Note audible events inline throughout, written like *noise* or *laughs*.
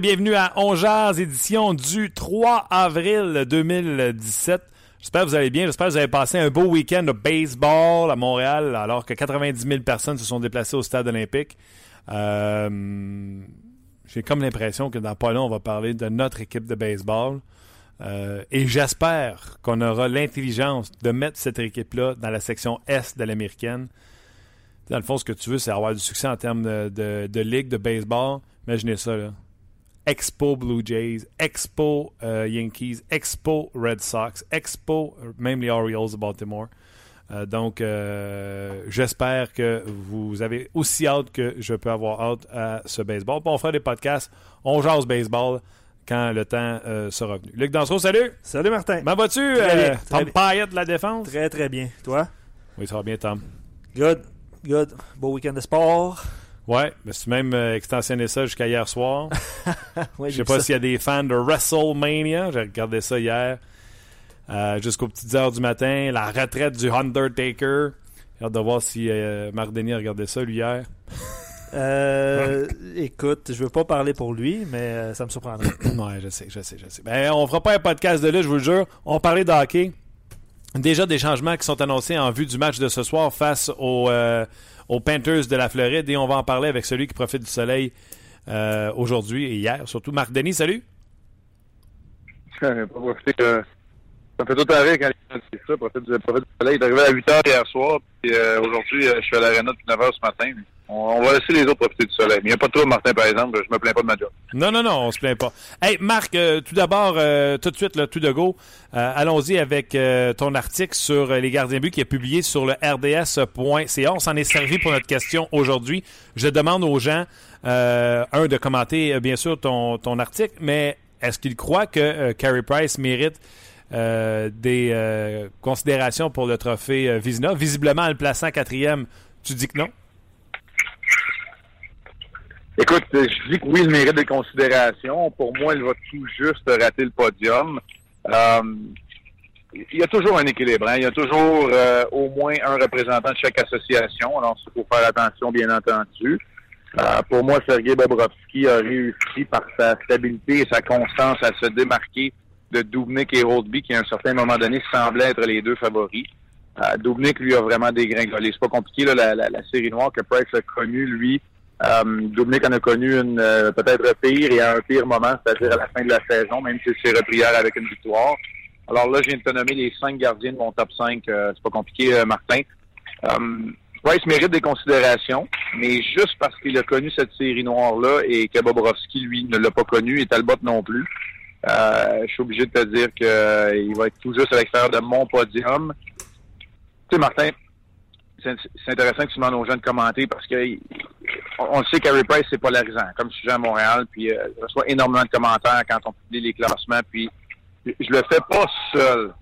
Bienvenue à Ongeaz, édition du 3 avril 2017. J'espère que vous allez bien. J'espère que vous avez passé un beau week-end de baseball à Montréal, alors que 90 000 personnes se sont déplacées au stade olympique. Euh, J'ai comme l'impression que dans pas long, on va parler de notre équipe de baseball. Euh, et j'espère qu'on aura l'intelligence de mettre cette équipe-là dans la section S de l'américaine. Dans le fond, ce que tu veux, c'est avoir du succès en termes de, de, de ligue de baseball. Imaginez ça, là. Expo Blue Jays, Expo euh, Yankees, Expo Red Sox, Expo même les Orioles de Baltimore. Euh, donc, euh, j'espère que vous avez aussi hâte que je peux avoir hâte à ce baseball. Bon, on fera des podcasts, on jase baseball quand le temps sera venu. Luc Dansereau, salut! Salut Martin! Comment vas-tu? Tom Payette de la défense? Très, très bien. Toi? Oui, ça va bien, Tom. Good, good. Beau week-end de sport. Ouais, mais c'est même euh, extensionné ça jusqu'à hier soir. *laughs* Je sais pas s'il y a des fans de WrestleMania. J'ai regardé ça hier. Euh, jusqu'aux petites heures du matin. La retraite du Undertaker. J'ai hâte de voir si euh, a regardé ça, lui, hier. Euh, écoute, je veux pas parler pour lui, mais ça me surprendrait. *coughs* ouais, je sais, je sais, je sais. Ben, on fera pas un podcast de là, je vous le jure. On parlait de hockey. Déjà des changements qui sont annoncés en vue du match de ce soir face au, aux Panthers de la Floride et on va en parler avec celui qui profite du soleil euh, aujourd'hui et hier. Surtout Marc Denis, salut. *laughs* euh, ça fait tout arrêt quand il ça, profite du, soleil. Il est arrivé à 8 h hier soir, puis euh, aujourd'hui, euh, je suis à l'aréna depuis 9 h ce matin. On, va laisser les autres profiter du soleil. Il n'y a pas trouble, Martin, par exemple. Je me plains pas de ma job. Non, non, non, on se plaint pas. Hey, Marc, euh, tout d'abord, euh, tout de suite, tout de go, euh, allons-y avec ton article sur les gardiens buts qui est publié sur le rds.ca. On s'en est servi pour notre question aujourd'hui. Je demande aux gens, un, de commenter, bien sûr, ton, article, mais est-ce qu'ils croient que Carey Price mérite des considérations pour le trophée Vizina? Visiblement, en le plaçant quatrième, tu dis que non? Écoute, je dis que oui, il mérite des considérations. Pour moi, il va tout juste rater le podium. il y a toujours un équilibre. Hein? Il y a toujours au moins un représentant de chaque association. Alors, il faut faire attention, bien entendu. pour moi, Sergei Bobrovski a réussi par sa stabilité et sa constance à se démarquer de Dubnik et Rodby, qui à un certain moment donné semblaient être les deux favoris. Euh, Dubnik, lui, a vraiment dégringolé. C'est pas compliqué, là, la, la, la, série noire que Price a connue, lui. Euh, Dubnik en a connu une euh, peut-être pire et à un pire moment, c'est-à-dire à la fin de la saison, même s'il s'est repris hier avec une victoire. Alors là, je viens de te nommer les cinq gardiens de mon top 5. Euh, c'est pas compliqué, euh, Martin. Price mérite des considérations, mais juste parce qu'il a connu cette série noire-là et que Bobrovski, lui, ne l'a pas connu et Talbot non plus, euh, je suis obligé de te dire qu'il euh, va être tout juste à l'extérieur de mon podium. Tu sais, Martin, c'est intéressant que tu demandes aux gens de commenter parce que on, le sait qu'Harry Price, c'est polarisant, comme sujet à Montréal, puis euh, je reçois énormément de commentaires quand on publie les classements, puis je le fais pas seul.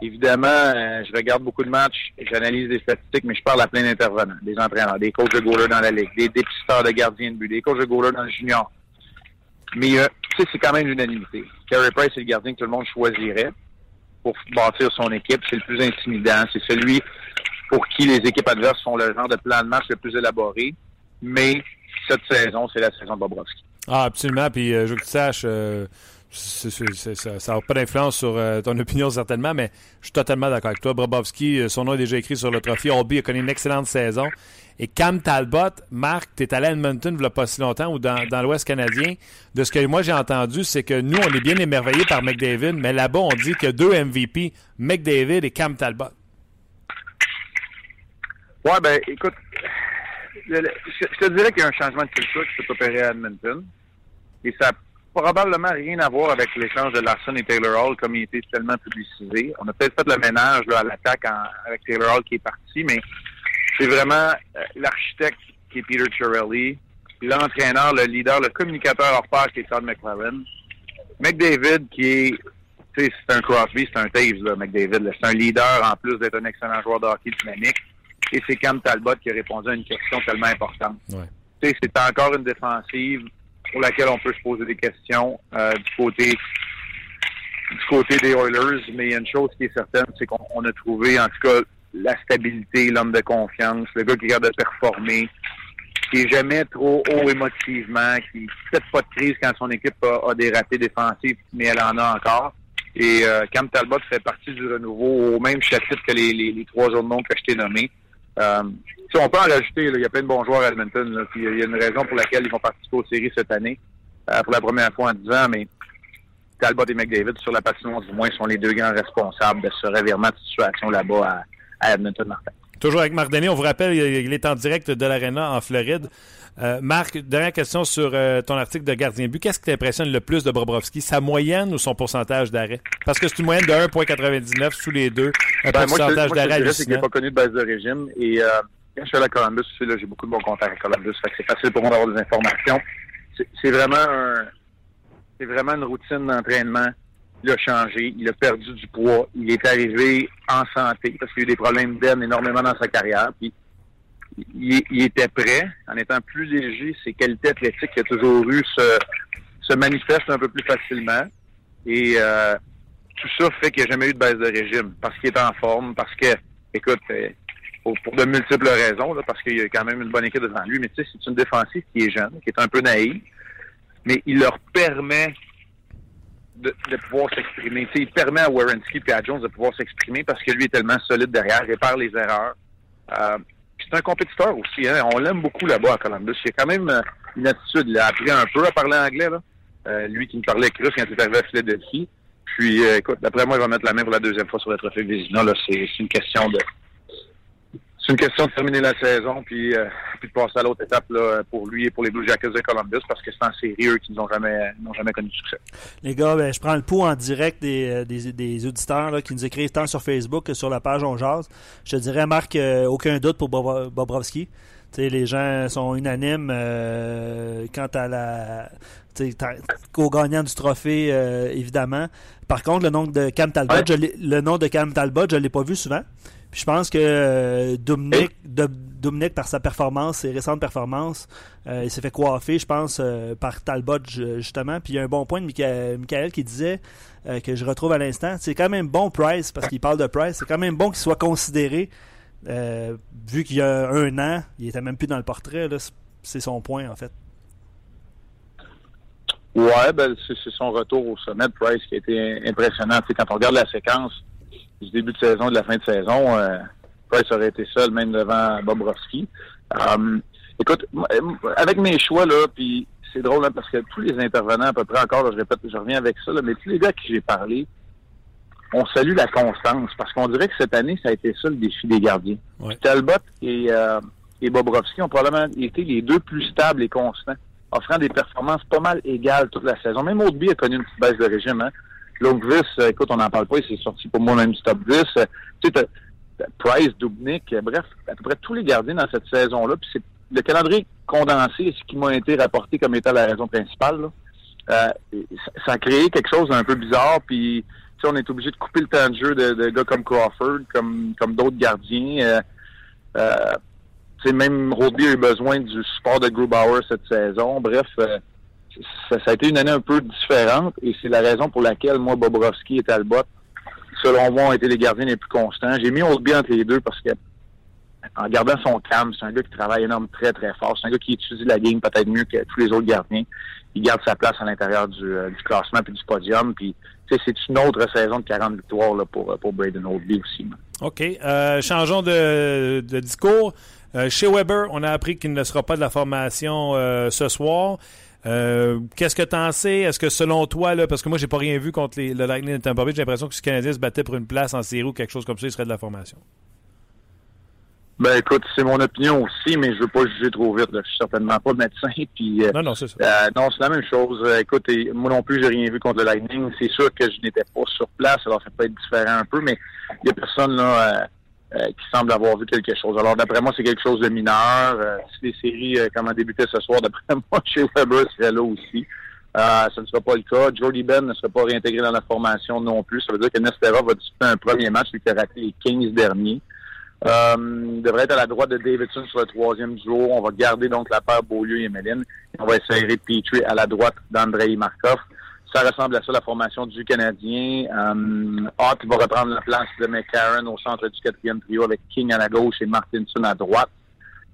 Évidemment, euh, je regarde beaucoup de matchs, j'analyse des statistiques, mais je parle à plein d'intervenants, des entraîneurs, des coachs de goaler dans la ligue, des dépisteurs de gardiens de but, des coachs de goaler dans le junior. Mais euh, tu sais, c'est quand même l'unanimité. Carey Price, c'est le gardien que tout le monde choisirait pour bâtir son équipe. C'est le plus intimidant. C'est celui pour qui les équipes adverses font le genre de plan de match le plus élaboré. Mais cette saison, c'est la saison de Bobrovski. Ah, absolument. Puis euh, je veux que tu saches, euh, ça n'a pas d'influence sur euh, ton *laughs* opinion certainement, mais je suis totalement d'accord avec toi. Brobovski, euh, son nom est déjà écrit sur le trophée. Obi a connu une excellente saison. Et Cam Talbot, Marc, tu es allé à Edmonton il n'y a pas si longtemps ou dans, dans l'Ouest canadien. De ce que moi j'ai entendu, c'est que nous, on est bien émerveillés par McDavid, mais là-bas, on dit a deux MVP, McDavid et Cam Talbot. Ouais, ben, écoute, je, te dirais qu'il y a un changement de culture qui s'est opéré à Edmonton. Et ça a probablement rien à voir avec l'échange de Larson et Taylor Hall comme il était tellement publicisé. On a peut-être fait le ménage là, à l'attaque avec Taylor Hall qui est parti, mais c'est vraiment euh, l'architecte qui est Peter Chiarelli, l'entraîneur, le leader, le communicateur hors pair qui est Todd McClellan, McDavid qui est c'est un Crosby, c'est un Taves, McDavid. C'est un leader en plus d'être un excellent joueur de hockey dynamique. Et c'est Cam Talbot qui a répondu à une question tellement importante. Ouais. Tu sais, c'est encore une défensive pour laquelle on peut se poser des questions euh, du côté du côté des Oilers, mais il y a une chose qui est certaine, c'est qu'on on a trouvé en tout cas la stabilité, l'homme de confiance, le gars qui regarde de performer, qui est jamais trop haut émotivement, qui ne fait pas de crise quand son équipe a, a des ratés défensifs, mais elle en a encore. Et euh, Cam Talbot fait partie du renouveau au même chapitre que les, les, les trois autres noms que je t'ai nommés. Euh, sais, on peut en rajouter, il y a plein de bons joueurs à Edmonton, il y a une raison pour laquelle ils vont participer aux séries cette année, euh, pour la première fois en 10 ans, mais Talbot et McDavid, sur la patinoire du moins, sont les deux grands responsables de ce revirement de situation là-bas à, à Edmonton, Martin. Toujours avec Marc Denis, on vous rappelle, il est en direct de l'Arena en Floride. Euh, Marc, dernière question sur euh, ton article de gardien but. Qu'est-ce qui t'impressionne le plus de Bobrovski, sa moyenne ou son pourcentage d'arrêt? Parce que c'est une moyenne de 1,99 sous les deux. Un Ben, pourcentage d'arrêt c'est qu'il n'a pas connu de base de régime. Et euh, quand je suis allé à Columbus, j'ai beaucoup de bons contacts à Columbus. C'est facile pour moi d'avoir des informations. C'est c'est vraiment un, c'est vraiment une routine d'entraînement. Il a changé, il a perdu du poids, il est arrivé en santé parce qu'il a eu des problèmes d'aine énormément dans sa carrière. Puis il, il était prêt, en étant plus léger, ses qualités athlétiques qu'il a toujours eu se, se manifestent un peu plus facilement. Et euh, tout ça fait qu'il n'y a jamais eu de baisse de régime parce qu'il est en forme, parce que, écoute, euh, pour, de multiples raisons, là, parce qu'il y a quand même une bonne équipe devant lui, mais tu sais, c'est une défensive qui est jeune, qui est un peu naïve, mais il leur permet de, de pouvoir s'exprimer. Il permet à Warrenski et à Jones de pouvoir s'exprimer parce que lui est tellement solide derrière, répare les erreurs. Euh, c'est un compétiteur aussi. Hein. On l'aime beaucoup là-bas à Columbus. Il a quand même euh, une attitude. Il a appris un peu à parler anglais. Là. Euh, lui qui me parlait russe quand il est arrivé à Philadelphie. Puis, euh, écoute, d'après moi, il va mettre la main pour la deuxième fois sur le trophée Vézina. C'est une question de... C'est une question de terminer la saison puis, euh, puis de passer à l'autre étape là, pour lui et pour les Blue Jackets de Columbus parce que c'est en série, eux, qui n'ont jamais, n'ont jamais connu de succès. Les gars, ben, je prends le pouls en direct des, euh, des, des auditeurs là, qui nous écrivent tant sur Facebook que sur la page On Jase. Je te dirais, Marc, euh, aucun doute pour Bob- Bobrovski. Les gens sont unanimes euh, quant à la au gagnant du trophée, évidemment. Par contre, le nom de Cam Talbot, Ouais. je le nom de Cam Talbot, je l'ai pas vu souvent. Puis je pense que euh, Dominique, par sa performance, ses récentes performances, euh, il s'est fait coiffer, je pense, euh, par Talbot, ju- justement. Puis il y a un bon point de Michael, qui disait, euh, que je retrouve à l'instant, c'est quand même bon Price, parce qu'il parle de Price, c'est quand même bon qu'il soit considéré, vu qu'il y a un an, il était même plus dans le portrait, c'est- son point, en fait. Ouais, ben c'est son retour au sommet de Price qui a été impressionnant. Quand on regarde la séquence du début de saison et de la fin de saison, euh, Price aurait été seul même devant Bobrovski. Um, écoute, euh, avec mes choix là, puis c'est drôle hein, parce que tous les intervenants à peu près encore, là, je répète, je reviens avec ça, là, mais tous les gars à qui j'ai parlé, on salue la constance parce qu'on dirait que cette année ça a été ça le défi des gardiens. Ouais. Talbot et, euh, et Bobrovski ont probablement été les deux plus stables et constants offrant des performances pas mal égales toute la saison. Même Oldby a connu une petite baisse de régime. Hein? Lundqvist, euh, écoute, on n'en parle pas, il s'est sorti pour moi même du top 10. Euh, tu sais, Price, Dubnik, euh, bref, à peu près tous les gardiens dans cette saison-là. Puis c'est le calendrier condensé, ce qui m'a été rapporté comme étant la raison principale. là. Euh, ça, a créé quelque chose d'un peu bizarre. Puis on est obligé de couper le temps de jeu de, de gars comme Crawford, comme, comme d'autres gardiens. Euh, euh, même Rodby a eu besoin du support de Grubauer cette saison. Bref, ça, ça a été une année un peu différente et c'est la raison pour laquelle moi, Bobrovski et Talbot, selon moi, ont été les gardiens les plus constants. J'ai mis Rodby entre les deux parce que en gardant son calme. C'est un gars qui travaille énormément, très, très fort. C'est un gars qui étudie la game peut-être mieux que tous les autres gardiens. Il garde sa place à l'intérieur du, euh, classement puis du podium. Puis, c'est une autre saison de 40 victoires là, pour, pour Braden Oldby aussi. OK. Euh, changeons de, discours. Euh, chez Weber, on a appris qu'il ne sera pas de la formation ce soir. Euh, qu'est-ce que tu en sais? Est-ce que selon toi, là, parce que moi, j'ai pas rien vu contre les, le Lightning de Tampa Bay, j'ai l'impression que si le Canadien se battait pour une place en série ou quelque chose comme ça, il serait de la formation. Ben écoute, c'est mon opinion aussi, mais je veux pas juger trop vite. Là. Je suis certainement pas médecin. *laughs* Puis, non, non, c'est ça. Euh, non, c'est la même chose. écoute, moi non plus, j'ai rien vu contre le Lightning. C'est sûr que je n'étais pas sur place, alors ça peut être différent un peu, mais il y a personne là euh, qui semble avoir vu quelque chose. Alors, d'après moi, c'est quelque chose de mineur. Euh, si les séries euh, comment débuter ce soir, *laughs* d'après moi, chez Weber serait là aussi. ce ne sera pas le cas. Jordy Ben ne sera pas réintégré dans la formation non plus. Ça veut dire que Nestera va disputer un premier match, lui qui a raté les 15 derniers. il devrait être à la droite de Davidson sur le troisième jour. On va garder donc la paire Beaulieu et Méline. On va essayer de Petrie à la droite d'Andrei Markov. Ça ressemble à ça, la formation du Canadien. Um, va reprendre la place de McCarron au centre du quatrième trio avec King à la gauche et Martinson à droite.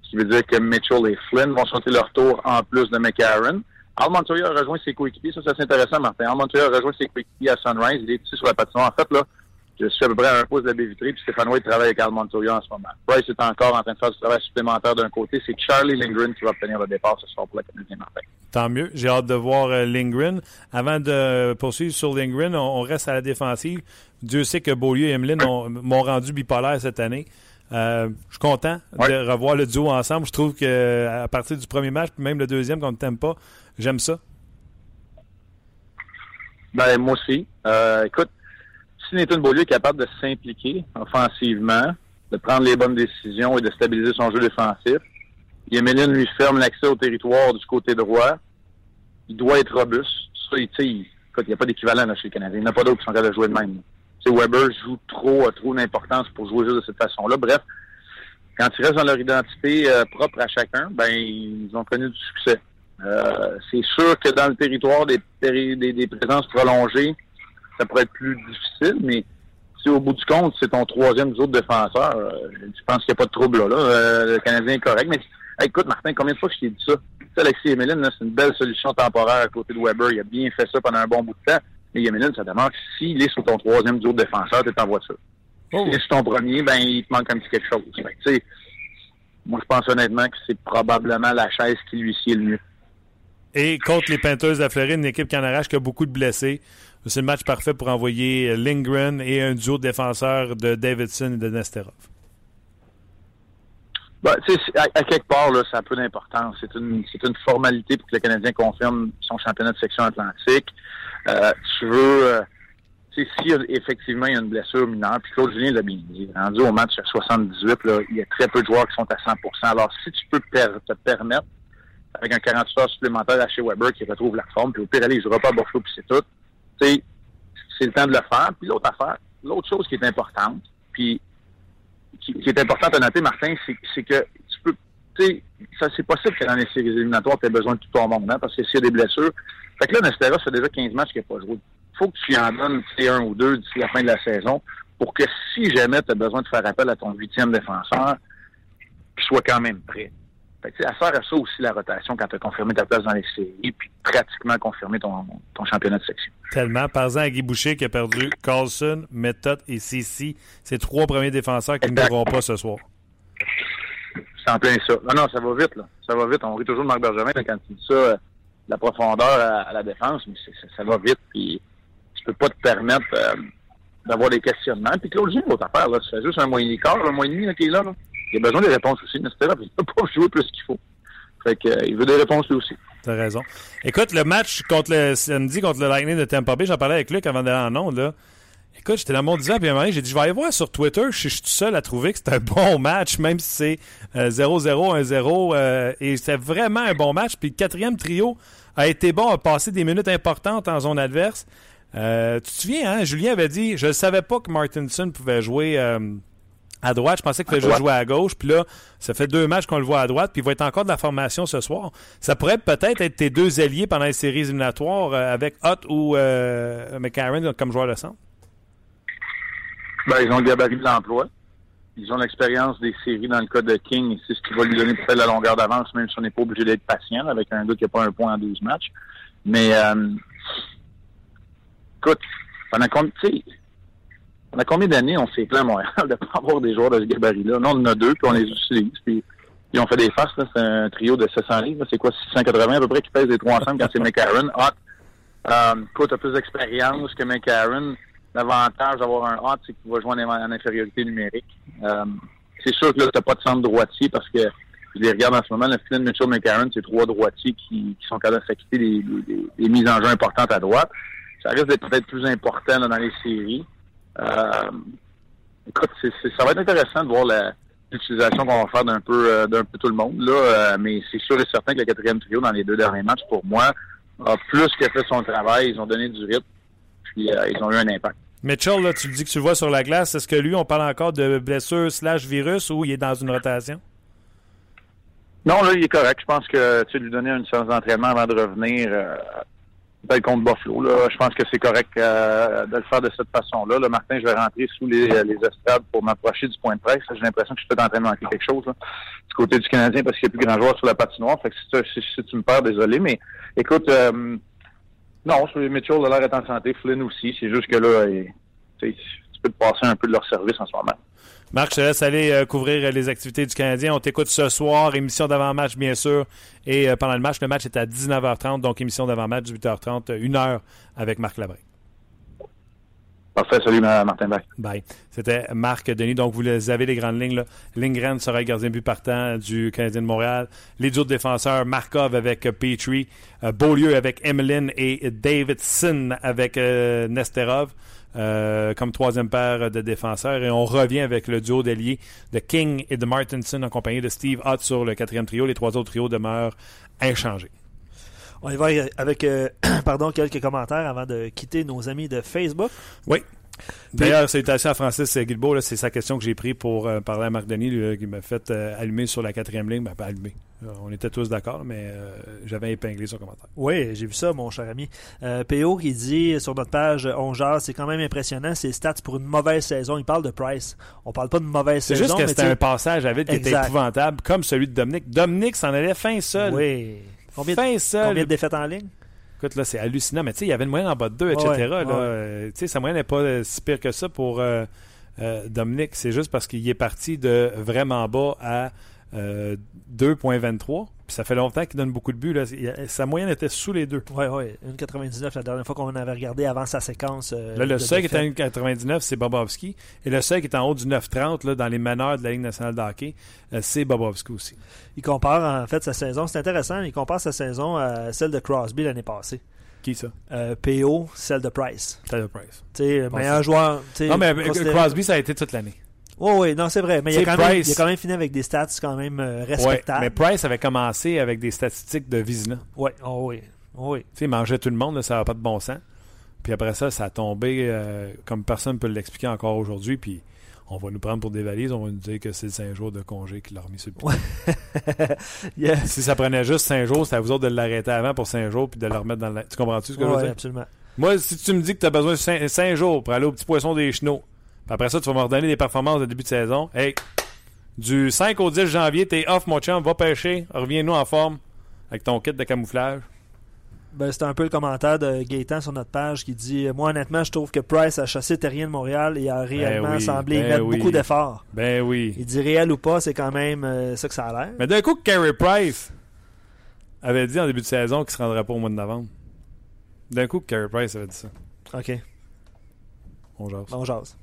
Ce qui veut dire que Mitchell et Flynn vont sauter leur tour en plus de McCarron. Al Montoya a rejoint ses coéquipiers. Ça, c'est intéressant, Martin. Al Montoya a rejoint ses coéquipiers à Sunrise. Il est ici sur la patinoire. En fait, là, je suis à peu près à un pouce de la baie vitrée, puis Stéphane White travaille avec Al Montoya en ce moment. Bryce est encore en train de faire du travail supplémentaire d'un côté. C'est Charlie Lindgren qui va obtenir le départ ce soir pour le Canadien Martin. Tant mieux. J'ai hâte de voir euh, Lindgren. Avant de poursuivre sur Lindgren, on, reste à la défensive. Dieu sait que Beaulieu et Emeline m'ont rendu bipolaire cette année. Euh, je suis content de revoir le duo ensemble. Je trouve que à partir du premier match, même le deuxième qu'on ne t'aime pas, j'aime ça. Ben, moi aussi. Euh, écoute, si Nathan Beaulieu est capable de s'impliquer offensivement, de prendre les bonnes décisions et de stabiliser son jeu défensif, Yemelin lui ferme l'accès au territoire du côté droit. Il doit être robuste. Ça, il, n'y a pas d'équivalent chez les Canadiens. Il n'y en a pas d'autres qui sont capables de jouer de même. Weber joue trop, a trop d'importance pour jouer juste de cette façon-là. Bref, quand ils restent dans leur identité euh, propre à chacun, ben ils ont connu du succès. Euh, c'est sûr que dans le territoire des présences prolongées, ça pourrait être plus difficile, mais si au bout du compte, c'est ton troisième autre défenseur, euh, je pense qu'il n'y a pas de trouble là. Euh, le Canadien est correct. Mais écoute, Martin, combien de fois je t'ai dit ça? Tu Alexis Emeline, c'est une belle solution temporaire à côté de Weber. Il a bien fait ça pendant un bon bout de temps. Mais Emeline, ça que s'il est sur ton troisième autre défenseur, tu en voiture. Oh. S'il est sur ton premier, ben il te manque un petit quelque chose. Moi, je pense honnêtement que c'est probablement la chaise qui lui sied le mieux. Et contre les Peinteuses de Floride, une équipe qui en arrache, qui a beaucoup de blessés. C'est le match parfait pour envoyer Lindgren et un duo de défenseurs de Davidson et de Nesterov. Ben, à, quelque part, là, ça a peu d'importance. C'est une, une formalité pour que le Canadien confirme son championnat de section atlantique. Euh, tu veux, euh, si effectivement il y a une blessure mineure, puis Claude Julien l'a bien dit, rendu au match à 78, là, il y a très peu de joueurs qui sont à 100% Alors, si tu peux te permettre, avec un 48 heures supplémentaire à chez Weber qui retrouve la forme, puis au pire, allez, je ne pas à Buffalo, puis c'est tout c'est le temps de le faire. Puis l'autre affaire, l'autre chose qui est importante, puis qui, est importante à noter, Martin, c'est que tu peux, tu sais, ça c'est possible que dans les séries éliminatoires, tu aies besoin de tout ton monde, hein, parce que s'il y a des blessures. Fait que là, Nestera, c'est déjà 15 matchs qu'il n'a pas joué. faut que tu en donnes un ou deux d'ici la fin de la saison pour que si jamais tu as besoin de faire appel à ton huitième défenseur, qu'il soit quand même prêt. Fait que, à faire ça aussi la rotation quand tu as confirmé ta place dans les séries, puis pratiquement confirmé ton, championnat de section. Tellement. Par exemple, à Guy Boucher qui a perdu Carlson, Method et Cici, ces trois premiers défenseurs qui ne joueront pas ce soir. C'est en plein ça. Non, non, ça va vite, là. Ça va vite. On rit toujours de Marc Bergevin quand il dit ça, euh, la profondeur à, la défense, mais ça va vite, puis tu peux pas te permettre euh, d'avoir des questionnements. Puis Claude Gilles, l'autre affaire, là, tu fais juste un mois et demi quart, un mois et demi qui est là, là il a besoin des réponses aussi, mais il ne peut pas *laughs* jouer plus qu'il faut. Fait euh, il veut des réponses lui aussi. T'as raison. Écoute, le match contre le samedi contre le Lightning de Tampa Bay, j'en parlais avec Luc avant d'aller en onde, là. Écoute, j'étais dans mon disant, puis à un moment j'ai dit, je vais aller voir sur Twitter, je suis tout seul à trouver que c'était un bon *laughs* match, même si c'est 0-0, euh, 1-0, euh, et c'était vraiment un bon match. Puis le quatrième trio a été bon, a passé des minutes importantes en zone adverse. tu te souviens, hein, Julien avait dit, je ne savais pas que Martinson pouvait jouer à droite. Je pensais qu'il fallait jouer à gauche. Puis là, ça fait deux matchs qu'on le voit à droite. Puis il va être encore de la formation ce soir. Ça pourrait peut-être être tes deux alliés pendant les séries éliminatoires euh, avec Hutt ou euh, McCarron comme joueur de centre. Ben, ils ont le gabarit de l'emploi. ils ont l'expérience des séries dans le cas de King, c'est ce qui va lui donner peut-être la longueur d'avance, même si on n'est pas obligé d'être patient avec un gars qui n'a pas un point en 12 matchs. Mais, euh, écoute, pendant combien, pendant combien d'années on s'est plaint à Montréal *laughs* de ne pas avoir des joueurs de ce gabarit-là? Non, on en a deux, puis on les utilise. Puis ils ont fait des faces, là. C'est un trio de 700 livres. C'est quoi, 680 à peu près qui pèse les trois ensemble quand c'est McCarron. Hot. Écoute, t'as plus d'expérience que McCarron. L'avantage d'avoir un hot, c'est qu'il va jouer en, infériorité numérique. Euh, c'est sûr que là, t'as pas de centre droitier parce que je les regarde en ce moment, le Flynn Mitchell McCarron, c'est trois droitiers qui, sont capables de s'acquitter des, des, des, mises en jeu importantes à droite. Ça risque d'être peut-être plus important dans les séries. Euh, écoute, ça va être intéressant de voir la, l'utilisation qu'on va faire d'un peu euh, d'un peu tout le monde. Là, euh, mais c'est sûr et certain que le quatrième trio dans les deux derniers matchs, pour moi, a plus que fait son travail. Ils ont donné du rythme, puis euh, ils ont eu un impact. Mitchell, là, tu le dis que tu le vois sur la glace. Est-ce que lui, on parle encore de blessure slash virus ou il est dans une rotation? Non, là, il est correct. Je pense que tu lui donner une séance d'entraînement avant de revenir euh, peut-être contre Buffalo. Je pense que c'est correct euh, de le faire de cette façon-là. Là, Martin, je vais rentrer sous les, les estrades pour m'approcher du point de presse. J'ai l'impression que je suis en train de manquer quelque chose du côté du Canadien parce qu'il n'y a plus grand joueur sur la patinoire. Fait si, tu, me perds, désolé. Mais écoute, euh, non, Mitchell a l'air d'être en santé. Flynn aussi. C'est juste que là, tu peux te passer un peu de leur service en ce moment. Marc, je te laisse aller euh, couvrir les activités du Canadien. On t'écoute ce soir, émission d'avant-match, bien sûr. Et euh, pendant le match, le match est à 19h30, donc émission d'avant-match, 18h30, une heure avec Marc Labré. Parfait, salut Martin Bach. Bye. C'était Marc Denis. Donc, vous avez les grandes lignes. Là. Lindgren sera le gardien but partant du Canadien de Montréal. Les duos de défenseurs, Markov avec Petrie, euh, Beaulieu avec Emeline et Davidson avec euh, Nesterov. Euh, comme troisième paire de défenseurs. Et on revient avec le duo d'ailier de King et de Martinson en compagnie de Steve Hutt sur le quatrième trio. Les trois autres trios demeurent inchangés. On y va avec euh, *coughs* pardon, quelques commentaires avant de quitter nos amis de Facebook. Oui. D'ailleurs, salutations à Francis Guilbeault. C'est sa question que j'ai pris pour euh, parler à Marc Denis, lui, qui m'a fait euh, allumer sur la quatrième ligne. Ben, pas allumer. On était tous d'accord, mais euh, j'avais épinglé son commentaire. Oui, j'ai vu ça, mon cher ami. PO qui dit sur notre page On jase, c'est quand même impressionnant, ses stats pour une mauvaise saison. Il parle de Price. On parle pas de mauvaise saison. C'est juste que c'était un passage à vide qui était épouvantable, comme celui de Dominique. Dominique s'en allait fin seul. Oui. Combien, fin seul. combien de défaites en ligne? Écoute, là, c'est hallucinant. Mais tu sais, il y avait une moyenne en bas de 2, etc. Ouais, là, ouais. euh, tu sais, sa moyenne n'est pas si pire que ça pour euh, euh, Dominique. C'est juste parce qu'il est parti de vraiment bas à euh, 2,23. Puis ça fait longtemps qu'il donne beaucoup de buts. Là. Sa moyenne était sous les deux. Oui, oui. 1,99 la dernière fois qu'on avait regardé avant sa séquence. Euh, là, le seul qui est à 1,99, c'est Bobovski. Et le seul qui est en haut du 9,30 dans les meneurs de la Ligue nationale de hockey, euh, c'est Bobovski aussi. Il compare en fait sa saison. C'est intéressant. Il compare sa saison à celle de Crosby l'année passée. Qui ça? Euh, PO, celle de Price. Celle de Price. Tu sais, le meilleur joueur. Non, mais Crosby, ça a été toute l'année. Oui, oui, non, c'est vrai. Mais il a, quand même, il a, quand même, fini avec des stats quand même euh, respectables. Ouais, mais Price avait commencé avec des statistiques de Vizina. Oui, oh oui. Oh oui. Tu sais, il mangeait tout le monde, là, ça n'a pas de bon sens. Puis après ça, ça a tombé euh, comme personne ne peut l'expliquer encore aujourd'hui. Puis on va nous prendre pour des valises, on va nous dire que c'est 5 jours de congé qu'il a remis sur le *laughs* yes. Si ça prenait juste 5 jours, c'était à vous autres de l'arrêter avant pour 5 jours puis de le remettre dans la. Tu comprends-tu ce que ouais, je veux dire? absolument. Moi, si tu me dis que tu as besoin de 5 jours pour aller au petit poisson des chenaux, puis après ça, tu vas me redonner des performances de début de saison. Hey, du 5 au 10 janvier, t'es off, mon chum, va pêcher, reviens-nous en forme avec ton kit de camouflage. Ben, c'est un peu le commentaire de Gaétan sur notre page qui dit Moi, honnêtement, je trouve que Price a chassé Terrien de Montréal et a réellement ben oui, semblé ben mettre oui. beaucoup d'efforts. Ben oui. Il dit réel ou pas, c'est quand même euh, ça que ça a l'air. Mais d'un coup, Carey Price avait dit en début de saison qu'il se rendrait pas au mois de novembre. D'un coup, Carey Price avait dit ça. OK. On jase. On jase.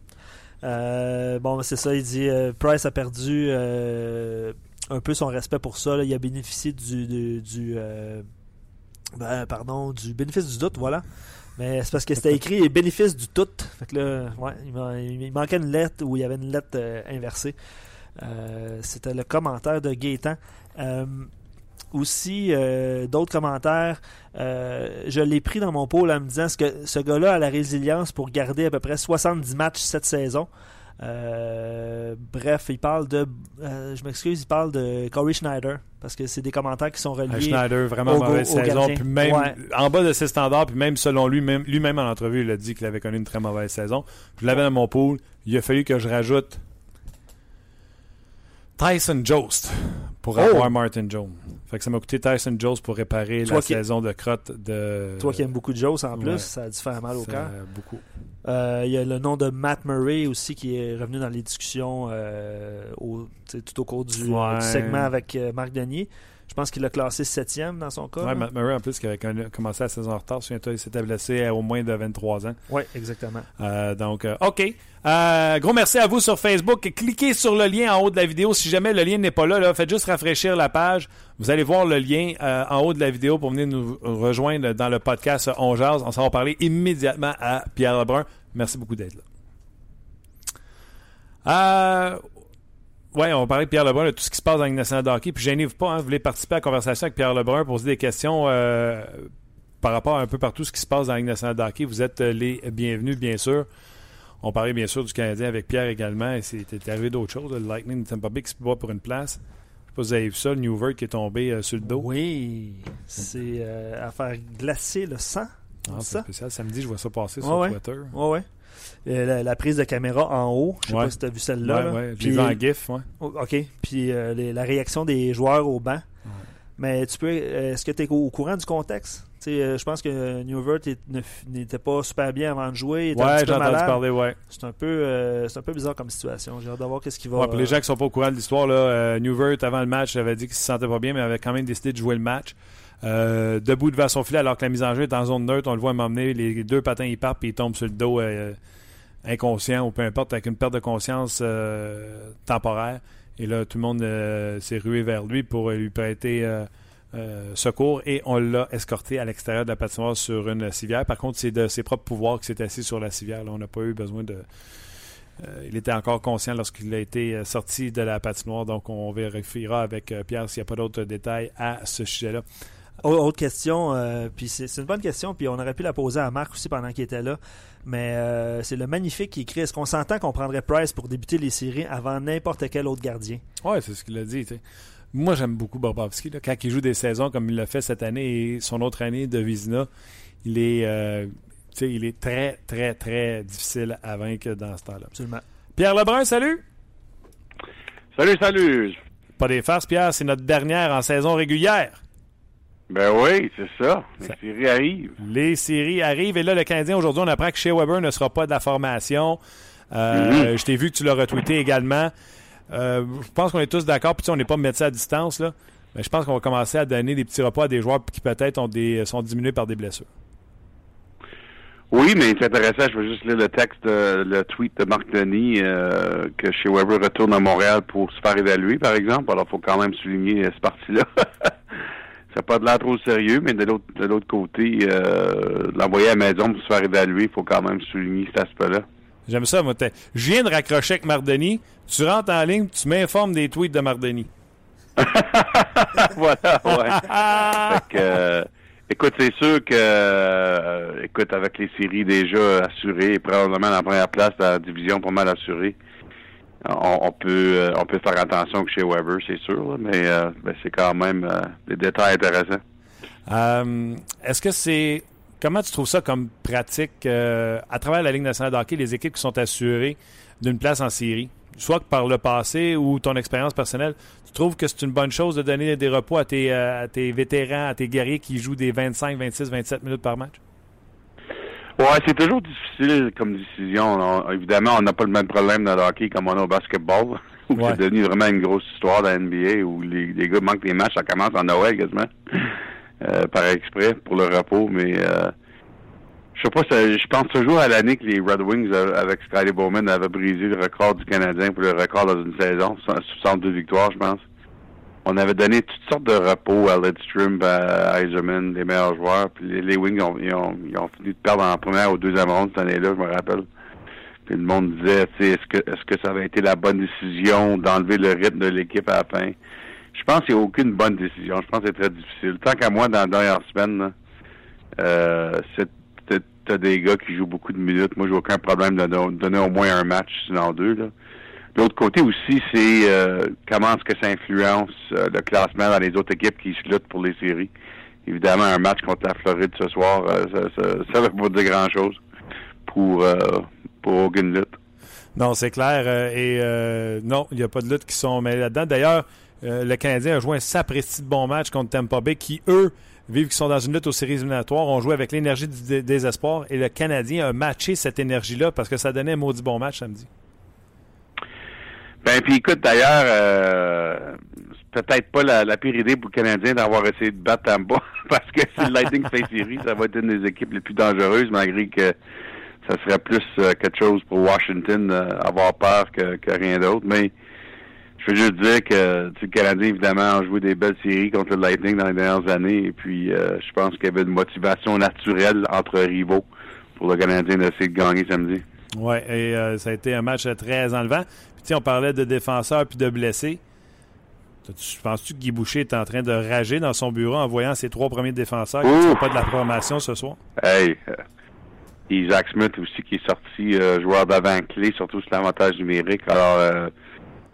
Euh, bon, c'est ça, il dit euh, Price a perdu euh, un peu son respect pour ça. Là. Il a bénéficié du, du, du ben, pardon, du bénéfice du doute, voilà. Mais c'est parce que c'était écrit bénéfice du tout. Fait que là, ouais, il, il manquait une lettre où il y avait une lettre inversée. c'était le commentaire de Gaétan aussi euh, d'autres commentaires. Euh, je l'ai pris dans mon pôle en me disant que ce gars-là a la résilience pour garder à peu près 70 matchs cette saison? Euh, bref, il parle de. je m'excuse, il parle de Corey Schneider parce que c'est des commentaires qui sont reliés. Schneider, vraiment au, mauvaise au saison. Puis même Ouais. en bas de ses standards, puis même selon lui, même, lui-même en entrevue, il a dit qu'il avait connu une très mauvaise saison. Je l'avais dans mon pool. Il a fallu que je rajoute Tyson Jost pour Oh! avoir Martin Jones. Fait que ça m'a coûté Tyson Jost pour réparer Toi la qui- saison de crotte de. Toi qui aimes beaucoup Joe en plus, ouais. ça a dû faire mal au cœur. beaucoup. Euh, Il y a le nom de Matt Murray aussi qui est revenu dans les discussions euh, au- tout au cours du, Ouais. du segment avec euh, Marc Denis. Je pense qu'il l'a classé septième dans son cas. Matt Murray, en plus, qui avait commencé la saison en retard, souviens-toi, il s'était blessé à au moins de 23 ans. Ouais, exactement. Euh, donc, euh, OK. Euh, gros merci à vous sur Facebook. Cliquez sur le lien en haut de la vidéo. Si jamais le lien n'est pas là, là, faites juste rafraîchir la page. Vous allez voir le lien euh, en haut de la vidéo pour venir nous rejoindre dans le podcast On Jase. On s'en va parler immédiatement à Pierre Lebrun. Merci beaucoup d'être là. Euh, ouais, on parler de Pierre Lebrun, de tout ce qui se passe dans Ligue nationale de hockey. Puis gênez-vous pas, hein, vous voulez participer à la conversation avec Pierre Lebrun, poser des questions euh, par rapport à un peu partout ce qui se passe dans la Ligue nationale de hockey. Vous êtes euh, les bienvenus, bien sûr. On parlait bien sûr du Canadien avec Pierre également. Et c'était arrivé d'autres choses. Le Lightning de Tampa Bay qui se bat pour une place. Je sais pas si vous avez vu ça, le Newvert qui est tombé euh, sur le dos. Oui, c'est euh, à faire glacer le sang. Ah, c'est ça? spécial. Samedi, je vois ça passer sur Ouais. Twitter. Ouais, ouais. Euh, la, la prise de caméra en haut, je sais Ouais. pas si tu as vu celle-là. Ouais, ouais, Puis- en GIF. Ouais. Oh, OK. Puis euh, les- la réaction des joueurs au banc. Mais tu peux. euh, Est-ce que tu es au courant du contexte? Euh, je pense que Newvert ne n'était pas super bien avant de jouer. Il était un Ouais, petit j'ai peu entendu malade. parler, ouais. C'est un peu, euh, c'est un peu bizarre comme situation. J'ai hâte de voir qu'est-ce qui va. Ouais, pour les gens qui sont pas au courant de l'histoire, là, Newvert, avant le match, avait dit qu'il se sentait pas bien, mais avait quand même décidé de jouer le match. Euh, debout devant son filet, alors que la mise en jeu est en zone neutre, on le voit m'emmener, les deux patins ils partent, puis il tombe sur le dos euh, inconscient, ou peu importe, avec une perte de conscience euh, temporaire. Et là, tout le monde s'est rué vers lui pour lui prêter secours, et on l'a escorté à l'extérieur de la patinoire sur une civière. Par contre, c'est de ses propres pouvoirs qu'il s'est assis sur la civière. Là, on n'a pas eu besoin de... Il était encore conscient lorsqu'il a été sorti de la patinoire, donc on vérifiera avec Pierre s'il n'y a pas d'autres détails à ce sujet-là. Au- Autre question, euh, puis c'est une bonne question, puis on aurait pu la poser à Marc aussi pendant qu'il était là. Mais euh, c'est le magnifique qui écrit Est-ce qu'on s'entend qu'on prendrait Price pour débuter les séries avant n'importe quel autre gardien? Ouais, c'est ce qu'il a dit. tu sais. Moi, j'aime beaucoup Bobrovski. là. Quand il joue des saisons comme il l'a fait cette année et son autre année de Vizina, il est, euh, tu sais, il est très, très, très difficile à vaincre dans ce temps-là. Absolument. Pierre Lebrun, salut! Salut, salut. Pas des farces, Pierre, c'est notre dernière en saison régulière. Ben oui, c'est ça. La Ça- série arrive. Les séries arrivent et là, le Canadien, aujourd'hui, on apprend que Shea Weber ne sera pas de la formation. Euh, Je t'ai vu que tu l'as retweeté également. Euh, je pense qu'on est tous d'accord, puis tu sais, on n'est pas médecin à distance, là. Mais je pense qu'on va commencer à donner des petits repas à des joueurs qui peut-être ont des, sont diminués par des blessures. Oui, mais c'est intéressant. Je veux juste lire le texte, de- le tweet de Marc Denis euh, que chez Weber retourne à Montréal pour se faire évaluer, par exemple. Alors, il faut quand même souligner euh, cette partie-là. *laughs* Ça n'a pas de l'air trop sérieux, mais de l'autre de l'autre côté, euh, l'envoyer à la maison pour se faire évaluer, il faut quand même souligner cet aspect-là. J'aime ça, moi. Je viens de raccrocher avec Mardoni. Tu rentres en ligne, tu m'informes des tweets de Mardoni. *laughs* voilà, ouais. *laughs* Fait que, euh, écoute, c'est sûr que, euh, écoute, avec les séries déjà assurées, probablement la première place de la division pas mal assurée, on, peut euh, on peut faire attention que chez Weber, c'est sûr, mais euh, ben, c'est quand même euh, des détails intéressants. Est-ce que c'est. Comment tu trouves ça comme pratique à travers la Ligue nationale de hockey, les équipes qui sont assurées d'une place en série? Soit par le passé ou ton expérience personnelle, tu trouves que c'est une bonne chose de donner des repos à tes, à tes vétérans, à tes guerriers qui jouent des 25, 26, 27 minutes par match? Ouais, c'est toujours difficile comme décision. On- évidemment, on n'a pas le même problème dans le hockey comme on a au basketball, *laughs* où Ouais. c'est devenu vraiment une grosse histoire dans la NBA, où les, les gars manquent des matchs, ça commence en Noël quasiment, euh, par exprès, pour le repos, mais euh, je sais pas, je pense toujours à l'année que les Red Wings, euh, avec Scotty Bowman, avaient brisé le record du Canadien pour le record dans une saison, 62 victoires, je pense. On avait donné toutes sortes de repos à Lidstrom, à Eiserman, les meilleurs joueurs. Puis les, Wings, ont, ils, ont, ils ont fini de perdre en première ou deuxième ronde cette année-là, je me rappelle. Puis le monde disait, est-ce que, est-ce que ça avait été la bonne décision d'enlever le rythme de l'équipe à la fin? Je pense qu'il n'y a aucune bonne décision. Je pense que c'est très difficile. Tant qu'à moi, dans la dernière semaine, euh, t'as- des gars qui jouent beaucoup de minutes. Moi, j'ai aucun problème de don- donner au moins un match, sinon deux, là. L'autre côté aussi, c'est euh, comment est-ce que ça influence euh, le classement dans les autres équipes qui se luttent pour les séries. Évidemment, un match contre la Floride ce soir, euh, ça ne veut pas dire grand-chose pour, pour aucune lutte. Non, c'est clair. et non, il n'y a pas de lutte qui sont mêlés là-dedans. D'ailleurs, le Canadien a joué un sapristi de bon match contre Tampa Bay qui, eux, vivent qu'ils sont dans une lutte aux séries éliminatoires, ont joué avec l'énergie du dé- désespoir et le Canadien a matché cette énergie-là parce que ça donnait un maudit bon match samedi. Ben puis écoute d'ailleurs, euh, c'est peut-être pas la, la pire idée pour le Canadien d'avoir essayé de battre Tampa *laughs* parce que si le Lightning fait série, ça va être une des équipes les plus dangereuses malgré que ça serait plus euh, quelque chose pour Washington euh, avoir peur que, que rien d'autre. Mais je veux juste dire que le Canadien évidemment a joué des belles séries contre le Lightning dans les dernières années et puis euh, je pense qu'il y avait une motivation naturelle entre rivaux pour le Canadien d'essayer de gagner samedi. Oui, et euh, ça a été un match très enlevant. Puis, on parlait de défenseurs puis de blessés. Penses-tu que Guy Boucher est en train de rager dans son bureau en voyant ses trois premiers défenseurs qui ne pas de la formation ce soir? Hey, euh, Isaac Smith aussi qui est sorti euh, joueur d'avant-clé, surtout sur l'avantage numérique. Alors, euh,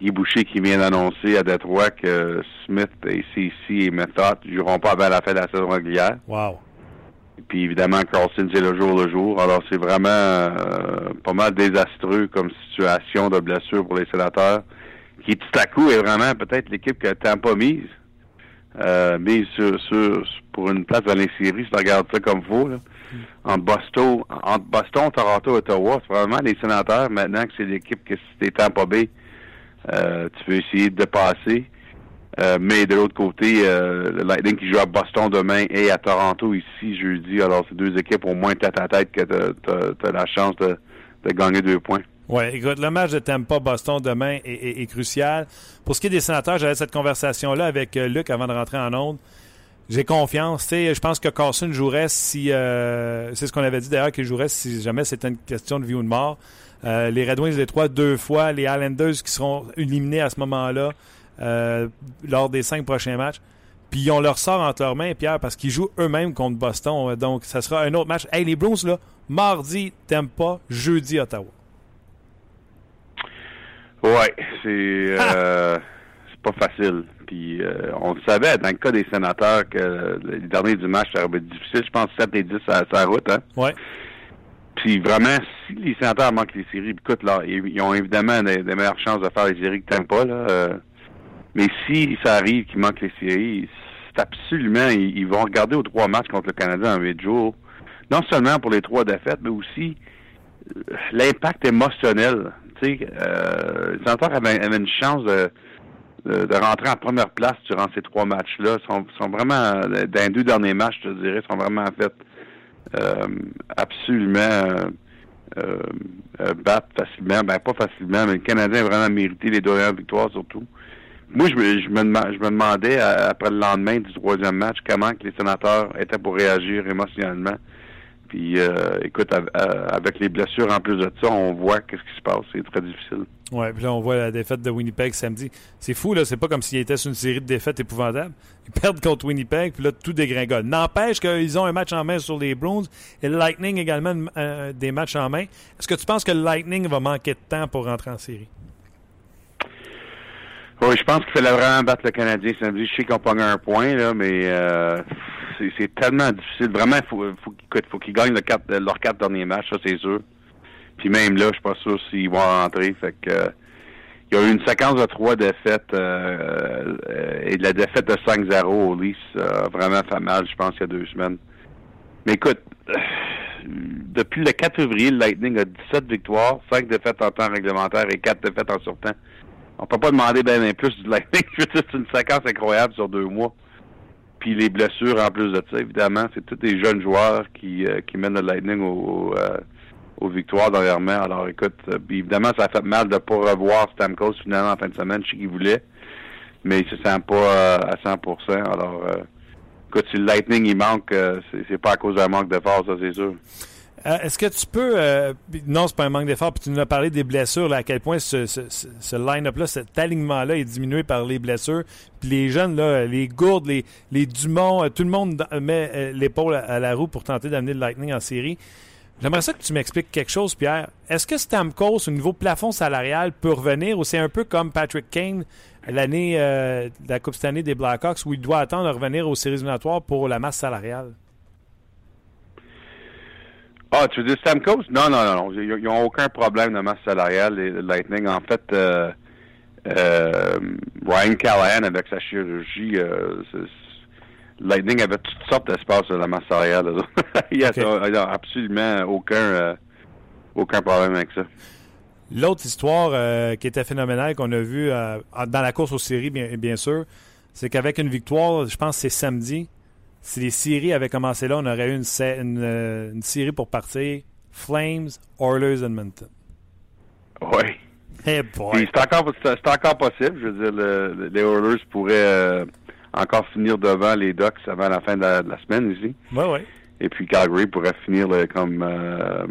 Guy Boucher qui vient d'annoncer à Détroit que Smith et CC et Method ne joueront pas avant la fin de la saison régulière. Wow. Puis évidemment, Carlson, c'est le jour le jour. Alors, c'est vraiment euh, pas mal désastreux comme situation de blessure pour les sénateurs, qui tout à coup est vraiment peut-être l'équipe que Tampa mise. Euh, mise sur, sur, pour une place dans les séries, si tu regardes ça comme faut. Là. Entre Boston, entre Boston, Toronto Ottawa, c'est vraiment les sénateurs maintenant que c'est l'équipe que si t'es Tampa Bay, euh, tu peux essayer de dépasser. Euh, mais de l'autre côté, euh, le Lightning qui joue à Boston demain et à Toronto ici jeudi. Alors, c'est deux équipes au moins tête à tête que tu as, la chance de, gagner deux points. Oui, écoute, le match de Tampa-Boston demain est, crucial. Pour ce qui est des sénateurs, j'avais cette conversation-là avec euh, Luc avant de rentrer en onde. J'ai confiance. Je pense que Carson jouerait si. c'est ce qu'on avait dit d'ailleurs qu'il jouerait si jamais c'était une question de vie ou de mort. Les Red Wings, les trois, deux fois. Les Islanders qui seront éliminés à ce moment-là lors des cinq prochains matchs. Puis ils ont leur sort entre leurs mains, Pierre, parce qu'ils jouent eux-mêmes contre Boston. Donc, ça sera un autre match. Hey, les Bruins, là, mardi, Tampa, jeudi, Ottawa. Ouais, c'est euh, *laughs* pas facile. Puis euh, on le savait dans le cas des sénateurs que les derniers du match, ça aurait été difficile. Je pense 7 et 10 à sa route. Hein? Ouais. Puis vraiment, si les sénateurs manquent les séries, écoute, là, ils, ils ont évidemment des, des meilleures chances de faire les séries que Tampa, là. Mais si ça arrive qu'ils manquent les séries, c'est absolument, ils, vont regarder aux trois matchs contre le Canada en huit jours. Non seulement pour les trois défaites, mais aussi euh, l'impact émotionnel. Tu sais, euh, les avaient, avaient une chance de, de, de rentrer en première place durant ces trois matchs-là. Sont, sont vraiment, dans les deux derniers matchs, je te dirais, sont vraiment faits euh, absolument euh, euh, battre facilement. Ben, pas facilement, mais le Canadien a vraiment mérité les deux dernières victoires, surtout. Moi, je me, je me, dema- je me demandais, à- après le lendemain du troisième match, comment que les sénateurs étaient pour réagir émotionnellement. Puis, euh, écoute, euh, avec les blessures en plus de ça, on voit qu'est-ce qui se passe. C'est très difficile. Ouais, puis là, on voit la défaite de Winnipeg samedi. C'est fou, là. C'est pas comme s'ils étaient sur une série de défaites épouvantables. Ils perdent contre Winnipeg, puis là, tout dégringole. N'empêche qu'ils ont un match en main sur les Bruins et le Lightning également euh, des matchs en main. Est-ce que tu penses que le Lightning va manquer de temps pour rentrer en série? Oui, je pense qu'il fallait vraiment battre le Canadien samedi. Je sais qu'on pogne un point, là, mais euh, c'est, tellement difficile. Vraiment, faut, faut, écoute, faut qu'ils gagnent leurs quatre derniers matchs, ça c'est sûr. Puis même là, je suis pas sûr s'ils vont rentrer. Fait que il y a eu une séquence de trois défaites euh, euh, et la défaite de 5-0 au Leafs a vraiment fait mal, je pense, il y a deux semaines. Mais écoute, euh, depuis le 4 février, le Lightning a 17 victoires, 5 défaites en temps réglementaire et 4 défaites en surtemps. On peut pas demander bien, bien plus du Lightning. *laughs* C'est une séquence incroyable sur deux mois. Puis les blessures en plus de ça, évidemment, c'est tous des jeunes joueurs qui, euh, qui mènent le Lightning au, au, euh, aux victoires dernièrement. Alors écoute, euh, évidemment, ça a fait mal de ne pas revoir Stamkos finalement en fin de semaine. Je sais qu'il voulait, mais il se sent pas euh, à 100%. Alors euh, écoute, si le Lightning il manque, c'est, pas à cause d'un manque d'effort, ça c'est sûr. Euh, Est-ce que tu peux. euh, non, c'est pas un manque d'effort. Puis tu nous as parlé des blessures, là, à quel point ce, line-up-là, cet alignement-là est diminué par les blessures. Puis les jeunes, là, les Gourdes, les, les Dumont, euh, tout le monde met euh, l'épaule à, à la roue pour tenter d'amener le Lightning en série. J'aimerais ça que tu m'expliques quelque chose, Pierre. Est-ce que Stamkos, au niveau plafond salarial, peut revenir ou c'est un peu comme Patrick Kane l'année la Coupe cette année des Blackhawks où il doit attendre de revenir aux séries éliminatoires pour la masse salariale? Ah, tu veux dire Stamkos? Non, non, non. Ils n'ont aucun problème de masse salariale, les Lightning. En fait, euh, euh, Ryan Callahan, avec sa chirurgie, euh, Lightning avait toutes sortes d'espace de la masse salariale. il n'y a, absolument aucun, euh, aucun problème avec ça. L'autre histoire euh, qui était phénoménale qu'on a vue dans la course aux séries, bien, bien sûr, c'est qu'avec une victoire, je pense que c'est samedi, si les séries avaient commencé là, on aurait eu une, une, une série pour partir Flames, Oilers, Edmonton. Oui. Hey c'est encore, encore, possible. Je veux dire, le, les Oilers pourraient euh, encore finir devant les Ducks avant la fin de la, semaine ici. Oui, oui. Et puis Calgary pourrait finir comme euh,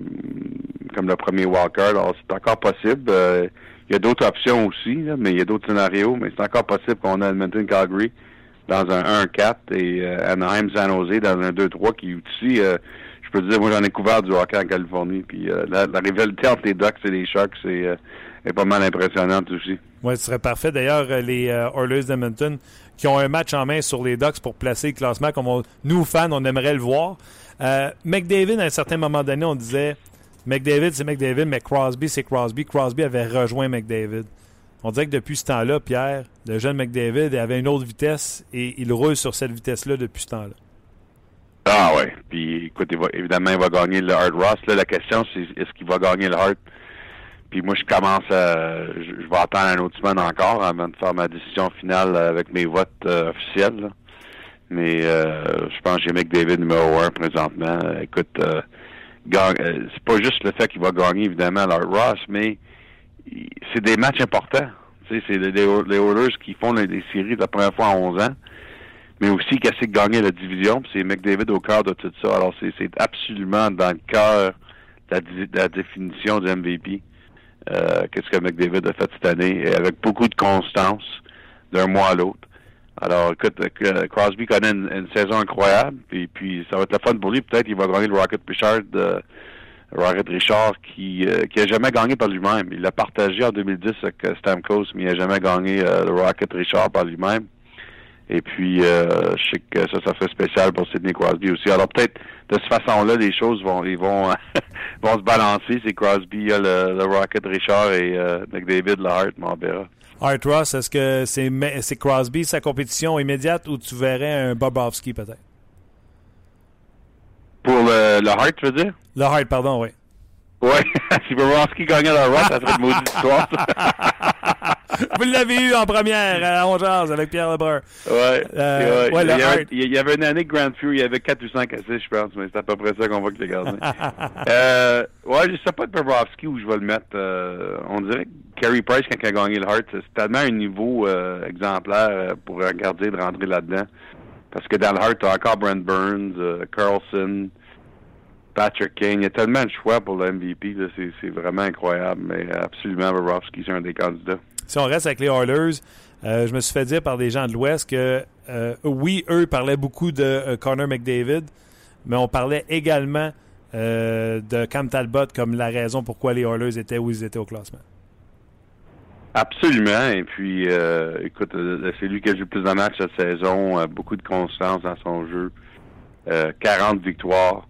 comme le premier wildcard. Alors, c'est encore possible. Euh, il y a d'autres options aussi, mais il y a d'autres scénarios. Mais c'est encore possible qu'on a Edmonton Calgary dans un 1-4 et Anaheim San Jose dans un 2-3 qui aussi, je peux te dire, moi j'en ai couvert du hockey en Californie. Puis la, la, rivalité entre les Ducks et les Sharks, est pas mal impressionnante aussi. Oui, ce serait parfait. D'ailleurs, euh, les euh, Oilers d'Edmonton qui ont un match en main sur les Ducks pour placer le classement, comme nous, fans, on aimerait le voir. Euh, McDavid, à un certain moment donné, on disait McDavid, c'est McDavid, mais Crosby, c'est Crosby. Crosby avait rejoint McDavid. On dirait que depuis ce temps-là, Pierre, le jeune McDavid avait une autre vitesse et il roule sur cette vitesse-là depuis ce temps-là. Ah ouais. Puis écoute, évidemment, il va gagner le Hard Ross. la question, c'est est-ce qu'il va gagner le Hard? Puis moi, je commence à... Je, vais attendre un autre semaine encore avant de faire ma décision finale avec mes votes euh, officiels. Mais euh, je pense que j'ai McDavid numéro un présentement. Écoute, euh, c'est pas juste le fait qu'il va gagner, évidemment, leur Ross, mais c'est des matchs importants. c'est les, Oilers qui font les, séries la première fois en 11 ans, mais aussi qui de gagner la division? C'est McDavid au cœur de tout ça. Alors, c'est absolument dans le cœur de la définition du MVP. Euh, qu'est-ce que McDavid a fait cette année, et avec beaucoup de constance d'un mois à l'autre. Alors, écoute, euh, Crosby connaît une, saison incroyable, puis, puis ça va être le fun pour lui. Peut-être qu'il va gagner le Rocket Richard, euh, Rocket Richard, qui euh, qui a jamais gagné par lui-même. Il l'a partagé en 2010 avec Stamkos, mais il n'a jamais gagné le Rocket Richard par lui-même. Et puis, euh, je sais que ça, ça fait spécial pour Sidney Crosby aussi. Alors peut-être de cette façon-là, les choses vont, ils vont, *laughs* vont se balancer. C'est Crosby, le, Rocket Richard et euh, McDavid, le Hart, on verra. Hart Ross, est-ce que c'est c'est Crosby sa compétition immédiate ou tu verrais un Bobovski peut-être? Pour le, le Hart, tu veux dire? Le Hart, pardon, oui. Oui, *laughs* si Bobovski gagnait le Ross, ça serait une maudite histoire. *laughs* Vous l'avez eu en première à 11 avec Pierre Lebrun. Ouais. Euh, ouais, il, y avait, il, y avait, une année Grand Fury, il y avait 4 ou 5 assists, je pense, mais c'est à peu près ça qu'on voit que les gardiens. *laughs* euh, ouais, je sais pas de Bobrovski où je vais le mettre. Euh, on dirait que Carey Price, quand il a gagné le Hart, c'est tellement un niveau euh, exemplaire euh, pour un gardien de rentrer là-dedans. Parce que dans le Hart, t'as encore Brent Burns, Carlson, Patrick Kane. Il y a tellement de choix pour le MVP. C'est vraiment incroyable. Mais absolument, Bobrovski, c'est un des candidats si on reste avec les Oilers, euh, je me suis fait dire par des gens de l'Ouest que euh, oui, eux parlaient beaucoup de euh, Connor McDavid, mais on parlait également de Cam Talbot comme la raison pourquoi les Oilers étaient où ils étaient au classement. Absolument. Et puis, écoute, c'est lui qui a joué plus de matchs cette saison, beaucoup de constance dans son jeu, 40 victoires.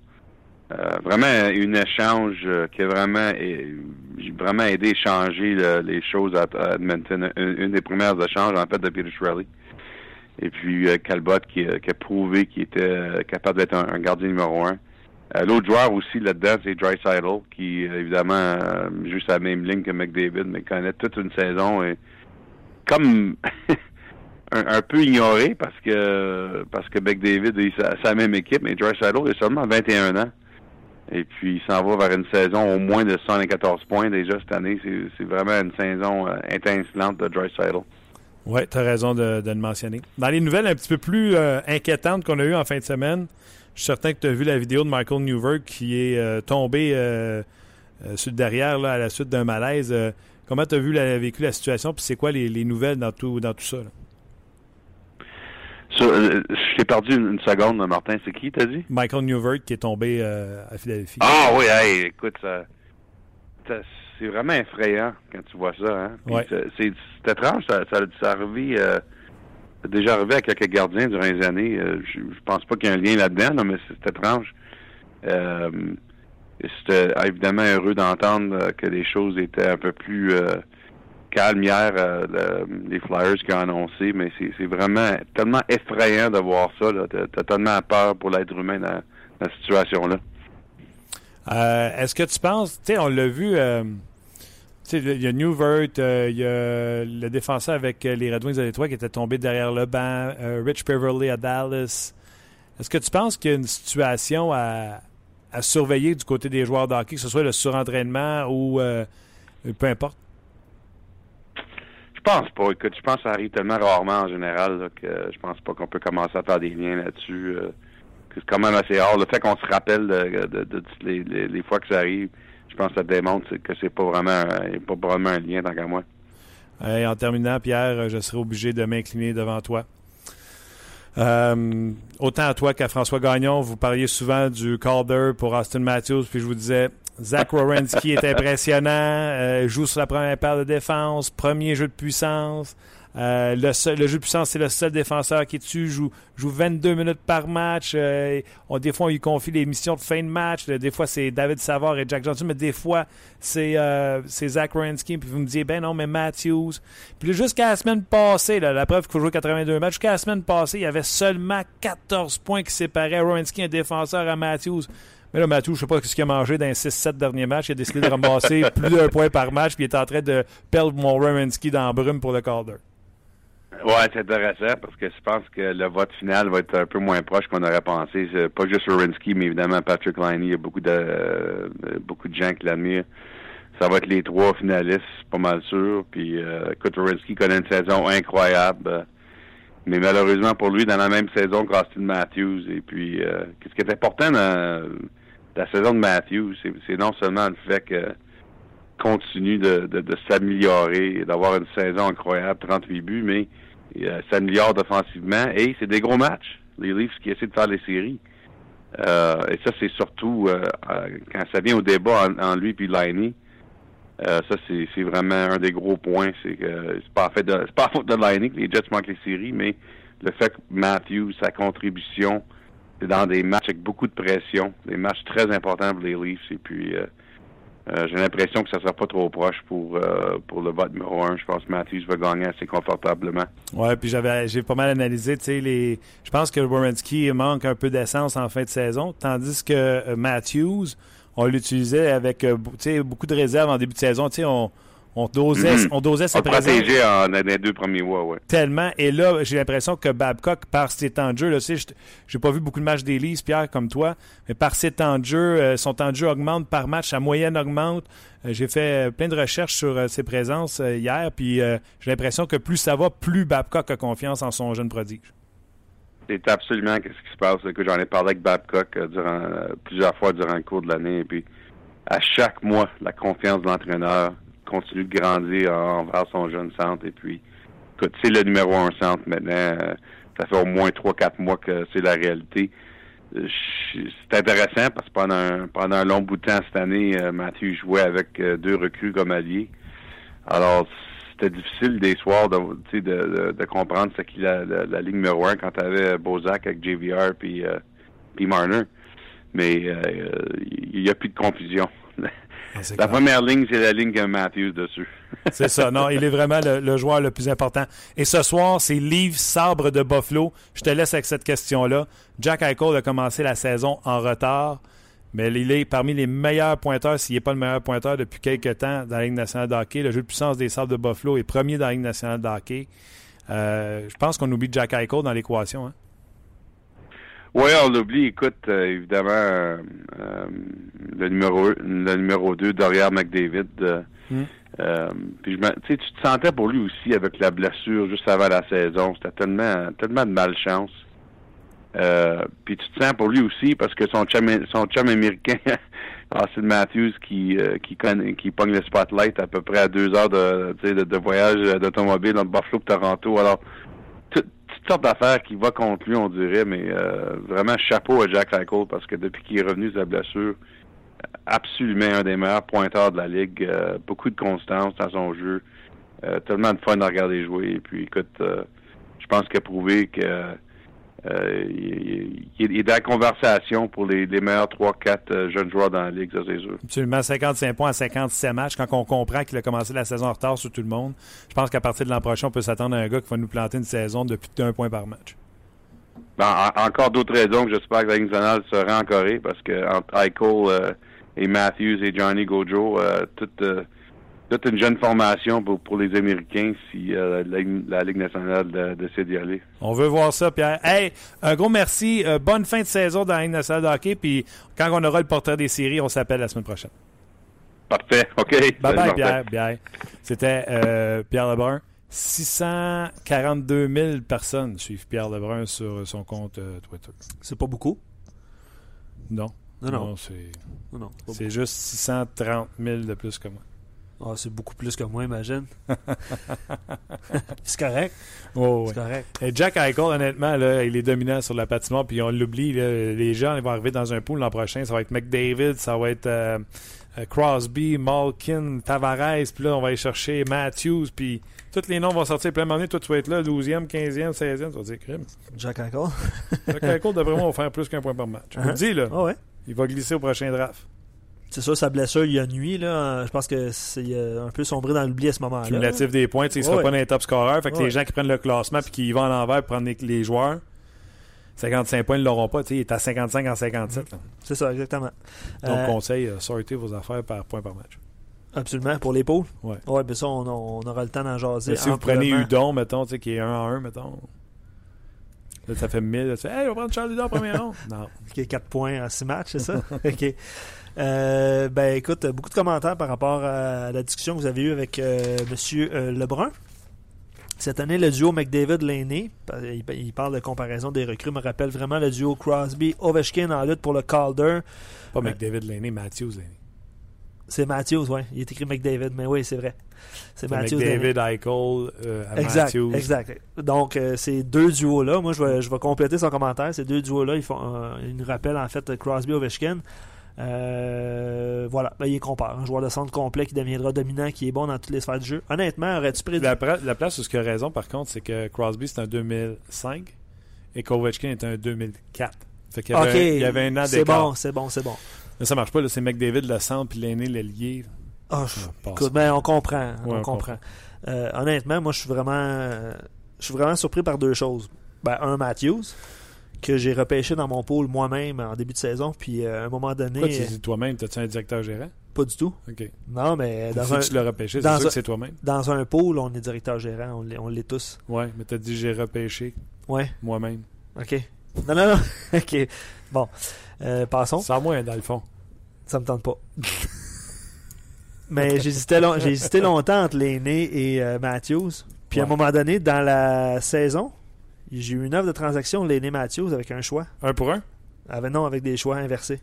Euh, vraiment une échange euh, qui a vraiment vraiment aidé à changer les choses à, Edmonton. Une, des premières échanges en fait de Peter Shirley. Et puis euh, Calbot qui, a prouvé qu'il était capable d'être un, gardien numéro un. L'autre joueur aussi là-dedans, c'est Dry qui évidemment joue sa même ligne que McDavid, mais connaît toute une saison et comme *laughs* un, peu ignoré parce que parce que McDavid est sa, même équipe, mais Dry est seulement 21 ans. Et puis, il s'en va vers une saison au moins de 114 points déjà cette année. C'est vraiment une saison euh, intenselante de Dry Oui, tu as raison de, le mentionner. Dans les nouvelles un petit peu plus euh, inquiétantes qu'on a eues en fin de semaine, je suis certain que tu as vu la vidéo de Michael Newberg qui est euh, tombé sur le derrière là, à la suite d'un malaise. comment tu as vu la, vécu la situation, puis c'est quoi les, nouvelles dans tout, dans tout ça? Euh, je t'ai perdu une, seconde, Martin. C'est qui, t'as dit? Michael Newvert qui est tombé euh, à Philadelphie. Ah oui, écoute, ça, c'est vraiment effrayant quand tu vois ça. Hein? C'est étrange, ça, ça, ça euh, déjà arrivé à quelques gardiens durant les années. je, pense pas qu'il y ait un lien là-dedans, mais c'est étrange. C'était évidemment heureux d'entendre que les choses étaient un peu plus calmes hier, les Flyers qui ont annoncé, mais c'est vraiment tellement effrayant de voir ça. T'as tellement peur pour l'être humain dans, dans cette situation-là. Est-ce que tu penses, tu sais, on l'a vu il y a Newvert, euh, il y a le défenseur avec euh, les Red Wings de Détroit qui était tombé derrière le banc, euh, Rich Beverly à Dallas. Est-ce que tu penses qu'il y a une situation à, surveiller du côté des joueurs de hockey, que ce soit le surentraînement ou peu importe? Je pense pas. Écoute, je pense que ça arrive tellement rarement en général que je pense pas qu'on peut commencer à faire des liens là-dessus. c'est quand même assez rare. Le fait qu'on se rappelle de, les fois que ça arrive, pense que ça démontre que c'est pas vraiment, un, pas vraiment un lien tant qu'à moi. Et en terminant, Pierre, je serai obligé de m'incliner devant toi. Euh, autant à toi qu'à François Gagnon, vous parliez souvent du Calder pour Austin Matthews, puis je vous disais, Zach Wierenski est *laughs* impressionnant, euh, joue sur la première paire de défense, premier jeu de puissance. Euh, le, jeu de puissance, c'est le seul défenseur qui est dessus, joue, joue 22 minutes par match. Euh, on, des fois, on lui confie les missions de fin de match. Des fois, c'est David Savard et Jack Johnson, mais des fois, c'est euh, Zach Wierenski. Puis vous me dites, ben non, mais Matthews. Puis jusqu'à la semaine passée, la preuve qu'il faut jouer 82 matchs, jusqu'à la semaine passée, il y avait seulement 14 points qui séparaient Wierenski, un défenseur, à Matthews. Mais là, Matthews, je sais pas ce qu'il a mangé dans les 6-7 derniers matchs. Il a décidé de ramasser *laughs* plus d'un point par match, puis il est en train de perdre mon Wierenski dans la brume pour le Calder. Ouais, c'est intéressant parce que je pense que le vote final va être un peu moins proche qu'on aurait pensé. Pas juste Rorinsky, mais évidemment Patrick Liney. Il y a beaucoup de beaucoup de gens qui l'admirent. Ça va être les trois finalistes, pas mal sûr. Puis euh, écoute, connaît une saison incroyable. mais malheureusement pour lui, dans la même saison qu'Austin Matthews. Et puis euh, ce qui est important dans la saison de Matthews, c'est non seulement le fait que continue de, de, de s'améliorer, d'avoir une saison incroyable, 38 buts, mais euh, s'améliore offensivement et c'est des gros matchs. Les Leafs qui essaient de faire les séries. Euh, et ça, c'est surtout euh, quand ça vient au débat en, lui puis Liney. ça, c'est vraiment un des gros points. C'est que c'est pas fait de pas faute de Liney que les Jets manquent les séries, mais le fait que Matthew, sa contribution, c'est dans des matchs avec beaucoup de pression, des matchs très importants pour les Leafs. Et puis euh, j'ai l'impression que ça sera pas trop proche pour euh, pour le vote numéro un. Je pense que Matthews va gagner assez confortablement. Ouais, puis j'avais j'ai pas mal analysé, tu sais les je pense que Borensky manque un peu d'essence en fin de saison, tandis que euh, Matthews on l'utilisait avec beaucoup de réserves en début de saison, tu sais on dosait, mm-hmm. on dosait ses présences. protégé en les deux premiers mois, oui. Tellement. Et là, j'ai l'impression que Babcock, par ses temps de jeu, là, j'ai pas vu beaucoup de matchs d'Élise, Pierre, comme toi, mais par ses temps de jeu, euh, son temps de jeu augmente par match, sa moyenne augmente. Euh, j'ai fait plein de recherches sur euh, ses présences hier, puis j'ai l'impression que plus ça va, plus Babcock a confiance en son jeune prodige. C'est absolument ce qui se passe. Que j'en ai parlé avec Babcock durant plusieurs fois durant le cours de l'année, et puis à chaque mois, la confiance de l'entraîneur continue de grandir envers son jeune centre. Et puis, écoute, c'est le numéro un centre maintenant. Euh, ça fait au moins trois, quatre mois que c'est la réalité. Euh, c'est intéressant parce que pendant un, pendant un long bout de temps cette année, euh, Mathieu jouait avec deux recrues comme alliés. Alors, c'était difficile des soirs de, de, comprendre ce qu'il a la, ligne numéro un quand tu avais Bozak avec JVR puis Marner. Mais il n'y a plus de confusion. *laughs* Ah, la première ligne, c'est la ligne que Matthews dessus. *laughs* c'est ça. Non, il est vraiment le, joueur le plus important. Et ce soir, c'est Liv Sabre de Buffalo. Je te laisse avec cette question-là. Jack Eichel a commencé la saison en retard, mais il est parmi les meilleurs pointeurs, s'il n'est pas le meilleur pointeur depuis quelques temps dans la Ligue nationale de hockey. Le jeu de puissance des Sabres de Buffalo est premier dans la Ligue nationale de hockey. Euh, je pense qu'on oublie Jack Eichel dans l'équation. Hein? Oui, on l'oublie. Écoute, euh, évidemment, euh, euh, le numéro le numéro 2, derrière McDavid. Hmm. puis je tu te sentais pour lui aussi avec la blessure juste avant la saison. C'était tellement tellement de malchance. puis tu te sens pour lui aussi parce que son chum son chum américain *laughs* Austin Matthews qui qui connaît, qui pogne le spotlight à peu près à deux heures de de, de voyage d'automobile entre Buffalo et Toronto. Alors sorte d'affaires qui va contre lui, on dirait, mais euh, vraiment chapeau à Jack Eichel parce que depuis qu'il est revenu de sa blessure, absolument un des meilleurs pointeurs de la ligue, euh, beaucoup de constance dans son jeu, euh, tellement de fun à regarder jouer. Et puis écoute, je pense qu'il a prouvé que il, il- est dans la conversation pour les, les meilleurs 3-4 euh, jeunes joueurs dans la ligue, ça c'est sûr. Absolument, 55 points à 57 matchs. Quand on comprend qu'il a commencé la saison en retard sur tout le monde, je pense qu'à partir de l'an prochain, on peut s'attendre à un gars qui va nous planter une saison de plus d'un point par match. Ben, en- encore d'autres raisons que j'espère que la Ligue nationale sera en Corée parce que entre Eichel euh, et Matthews et Johnny Gojo, euh, euh, toute une jeune formation pour, pour les Américains si euh, la, la Ligue nationale décide d'y aller. On veut voir ça, Pierre. Hey, un gros merci. Euh, bonne fin de saison dans la Ligue nationale de hockey. Puis quand on aura le portrait des séries, on s'appelle la semaine prochaine. Parfait, OK. Bye bye. Pierre. Pierre. C'était euh, Pierre Lebrun. 642 000 personnes suivent Pierre Lebrun sur son compte euh, Twitter. C'est pas beaucoup? Non. Non, non. c'est Non, c'est juste 630 000 de plus que moi. Ah, c'est beaucoup plus que moi, imagine. *laughs* c'est correct. Oh, C'est correct. Et Jack Eichel, honnêtement, là, il est dominant sur la patinoire, puis on l'oublie. Les gens ils vont arriver dans un pool l'an prochain. Ça va être McDavid, ça va être euh, euh, Crosby, Malkin, Tavares, puis là, on va aller chercher Matthews, puis tous les noms vont sortir. Puis à un moment donné, toi, tu vas être là, 12e, 15e, 16e, tu vas dire crime. Jack Eichel. Jack Eichel, moi, va faire plus qu'un point par match. Je vous le dis, là, Ah ouais. il va glisser au prochain draft. C'est sûr, sa blessure, il y a nuit. Là. Je pense que c'est un peu sombré dans l'oubli à ce moment-là. Cumulatif des points, tu sais, il sera Ouais. pas dans les top scorers. Fait que Ouais. les gens qui prennent le classement puis qui vont à l'envers pour prendre les, les joueurs, 55 points, ils ne l'auront pas. Tu sais, il est à 55 en 57. là. C'est ça, exactement. Donc, Euh, conseil, euh, sortez vos affaires par point par match. Absolument, pour les pôles. Ouais. Ouais, ben ça, on, on aura le temps d'en jaser. Mais si vous prenez Udon, mettons, tu sais, qui est 1 à 1, mettons. Là, ça fait 1000. Là, tu fais, hey, on va prendre Charles Udon en première ronde. *laughs* Non. Qui est 4 points en 6 matchs, c'est ça? *laughs* OK. Euh, ben écoute, beaucoup de commentaires par rapport à la discussion que vous avez eue avec euh, M. euh, Lebrun. Cette année, le duo McDavid-Laney, il, il parle de comparaison des recrues, me rappelle vraiment le duo Crosby-Ovechkin en lutte pour le Calder. Pas Ouais. McDavid Laney, Matthews Laney. C'est Matthews, ouais. Il est écrit McDavid, mais oui, c'est vrai. C'est Matthews. McDavid, Eichel, euh, Exact, Matthews. exact. Donc, euh, ces deux duos-là, moi, je vais, je vais compléter son commentaire. Ces deux duos-là, ils, font, euh, ils nous rappellent, en fait, Crosby-Ovechkin. Euh, voilà, ben, il est compare. Un joueur de centre complet qui deviendra dominant, qui est bon dans toutes les sphères du jeu. Honnêtement, aurais-tu prédit... La, la place où ce qu'il a raison, par contre, c'est que Crosby, c'est un 2005 et Kovachkin est un 2004. Fait qu'il y avait, il y avait un an c'est bon, c'est bon, c'est bon. Là, ça marche pas. là, C'est McDavid le centre puis l'aîné lié. Ah, ben, on comprend, Ouais, on on comprend. Euh, honnêtement, moi, je suis vraiment, euh, je suis vraiment surpris par deux choses. Ben, un Matthews que j'ai repêché dans mon pôle moi-même en début de saison, puis euh, à un moment donné, Pourquoi tu dis toi-même? T'as-tu un directeur gérant? Pas du tout. Ok. Non, mais dans si un, tu l'as repêché, c'est dans sûr un- que c'est toi-même. dans un pôle, on est directeur gérant, on l'est, tous. Ouais, mais t'as dit j'ai repêché Ouais, moi-même. ok. Non, non, non. *laughs* ok. Bon, Euh, passons. Sans moi, dans le fond. Ça me tente pas. Mais j'hésitais, long- j'ai hésité longtemps entre l'aîné et euh, Matthews. Puis à un moment donné, dans la saison, j'ai eu une offre de transaction l'aîné Matthews avec un choix. Un pour un? Avec, non, avec des choix inversés.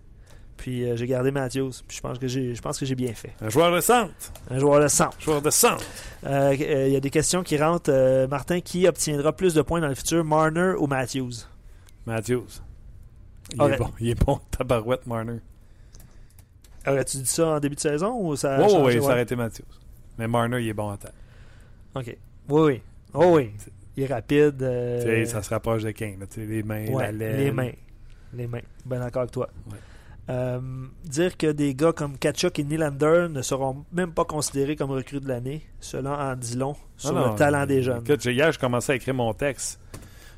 Puis euh, j'ai gardé Matthews. Puis je pense que j'ai, je pense que j'ai bien fait. Un joueur de centre. Un joueur de centre. Joueur de centre. Euh, euh, Il y a des questions qui rentrent. Martin, qui obtiendra plus de points dans le futur, Marner ou Matthews Matthews. Il est bon. Il est bon, *laughs* tabarouette, Marner. Aurais-tu dit ça en début de saison ou ça a changé? ouais, Ouais. ça aurait été Matthews. Mais Marner, il est bon en tête. OK. Oui, oui. Oh oui. Il est rapide. euh, Tu sais, ça se rapproche de sais, les mains, Ouais, la laine. les mains. Les mains. Ben d'accord avec toi. Ouais. Euh, dire que des gars comme Kachuk et Nylander ne seront même pas considérés comme recrues de l'année, cela en dit long sur Non, non, le talent des jeunes. Écoute, j'ai- hier, je commençais à écrire mon texte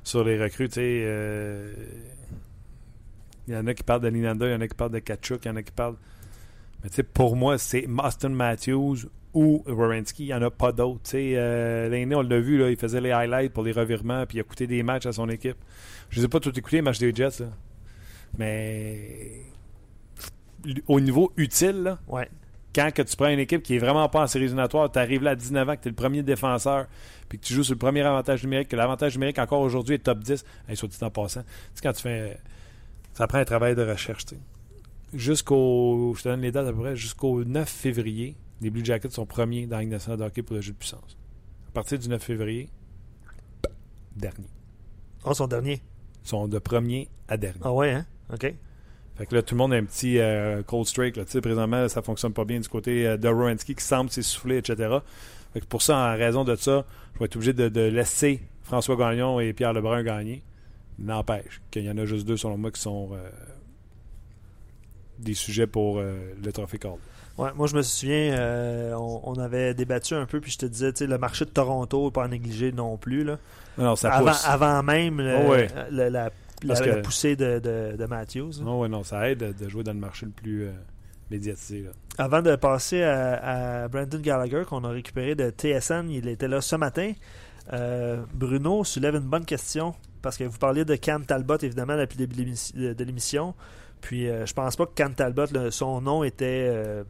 sur les recrues. tu sais, euh, Il y en a qui parlent de Nylander, il y en a qui parlent de Kachuk, il y en a qui parlent. Mais tu sais, pour moi, c'est Austin Matthews ou Wierenski. Il n'y en a pas d'autres. sais. Euh, L'aîné, on l'a vu, là, il faisait les highlights pour les revirements, puis il a coûté des matchs à son équipe. Je ne ai pas tout écoutés, les matchs des Jets. là. Mais au niveau utile, là, Ouais. quand que tu prends une équipe qui est vraiment pas en série éliminatoire, tu arrives là à 19 ans, que tu es le premier défenseur, puis que tu joues sur le premier avantage numérique, que l'avantage numérique encore aujourd'hui est top 10, hey, soit dit en passant, tu sais, quand tu fais. Ça prend un travail de recherche, sais. Jusqu'au. Je te donne les dates à peu près, jusqu'au 9 février, les Blue Jackets sont premiers dans la Ligue nationale de hockey pour le jeu de puissance. À partir du 9 février, dernier. Oh, son dernier. Ils sont de premier à dernier. Ah ouais, hein? OK. Fait que là, tout le monde a un petit euh, cold streak. Là. Tu sais, présentement, ça fonctionne pas bien du côté euh, de Rowensky qui semble s'essouffler, etc. Fait que pour ça, en raison de ça, je vais être obligé de, de laisser François Gagnon et Pierre Lebrun gagner. N'empêche qu'il y en a juste deux, selon moi, qui sont euh, des sujets pour le trophée Calder. Ouais, moi, je me souviens, euh, on, on avait débattu un peu, puis je te disais, tu sais, le marché de Toronto n'est pas à négliger non plus. Là. Non, ça avant, pousse. avant même le- Oh ouais. le- la, la- que- la poussée de, de, de Matthews. Non, ouais, non, ça aide de jouer dans le marché le plus euh, médiatisé. Là. Avant de passer à, à Brandon Gallagher, qu'on a récupéré de TSN, il était là ce matin. Euh, Bruno soulève une bonne question parce que vous parliez de Cam Talbot, évidemment, depuis le début de l'émission- de de l'émission. Puis euh, je pense pas que Cam Talbot, le- son nom était euh,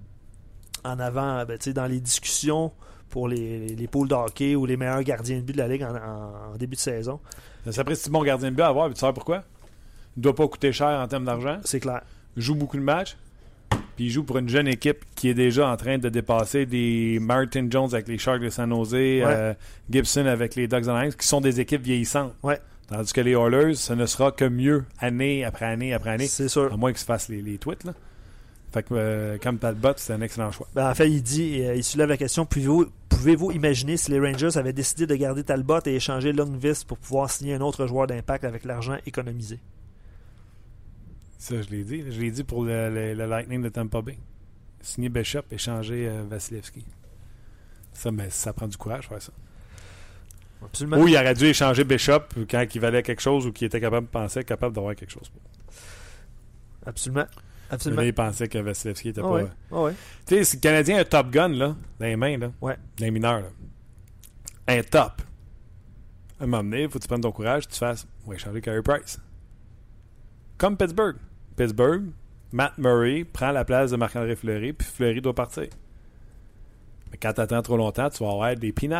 en avant ben, dans les discussions pour les, les pools de hockey ou les meilleurs gardiens de but de la Ligue en, en- en début de saison. Ça serait si bon gardien de but à avoir, tu sais pourquoi? Il ne doit pas coûter cher en termes d'argent. C'est clair. Il joue beaucoup de matchs. Puis il joue pour une jeune équipe qui est déjà en train de dépasser des Martin Jones avec les Sharks de San Jose, euh, Gibson avec les Ducks Alliance, qui sont des équipes vieillissantes. Ouais. Tandis que les Oilers, ce ne sera que mieux année après année après année. C'est sûr. À moins qu'ils se fassent les, les tweets. Là. Fait que euh, comme Talbot, c'est un excellent choix. Ben, en fait, il dit, euh, il soulève la question pouvez-vous imaginer si les Rangers avaient décidé de garder Talbot et échanger Lundqvist pour pouvoir signer un autre joueur d'impact avec l'argent économisé? Ça, je l'ai dit. Je l'ai dit pour le, le- le Lightning de Tampa Bay. Signer Bishop, échanger euh, Vasilevski. Ça, mais ça prend du courage, faire ça. Absolument. Ou il aurait dû échanger Bishop quand il valait quelque chose ou qu'il était capable de penser capable d'avoir quelque chose. Absolument. Là, Absolument. il pensait que Vasilevski était Ah pas. ouais. Ah ouais. Tu sais, si le Canadien a un top gun, là, dans les mains, là, Ouais. dans les mineurs, là, un top. À un moment donné, il faut que tu prennes ton courage, tu fasses, on va échanger Carey Price. Comme Pittsburgh. Pittsburgh, Matt Murray prend la place de Marc-André Fleury, puis Fleury doit partir. Mais quand tu attends trop longtemps, tu vas avoir des peanuts,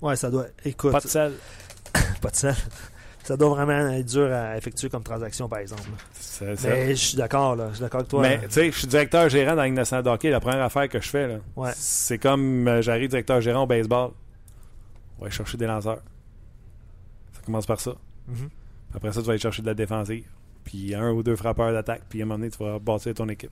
Ouais, ça doit. Écoute, pas de sel. *coughs* pas de sel. Ça doit vraiment être dur à effectuer comme transaction, par exemple. C'est ça. Mais je suis d'accord, là. Je suis d'accord avec toi. Mais tu sais, je suis directeur gérant dans la Ligue nationale de hockey. La première affaire que je fais, là, Ouais. c'est comme euh, j'arrive directeur gérant au baseball. On va aller chercher des lanceurs. Ça commence par ça. Mhm. Après ça, tu vas aller chercher de la défensive. Puis un ou deux frappeurs d'attaque. Puis à un moment donné, tu vas bâtir ton équipe.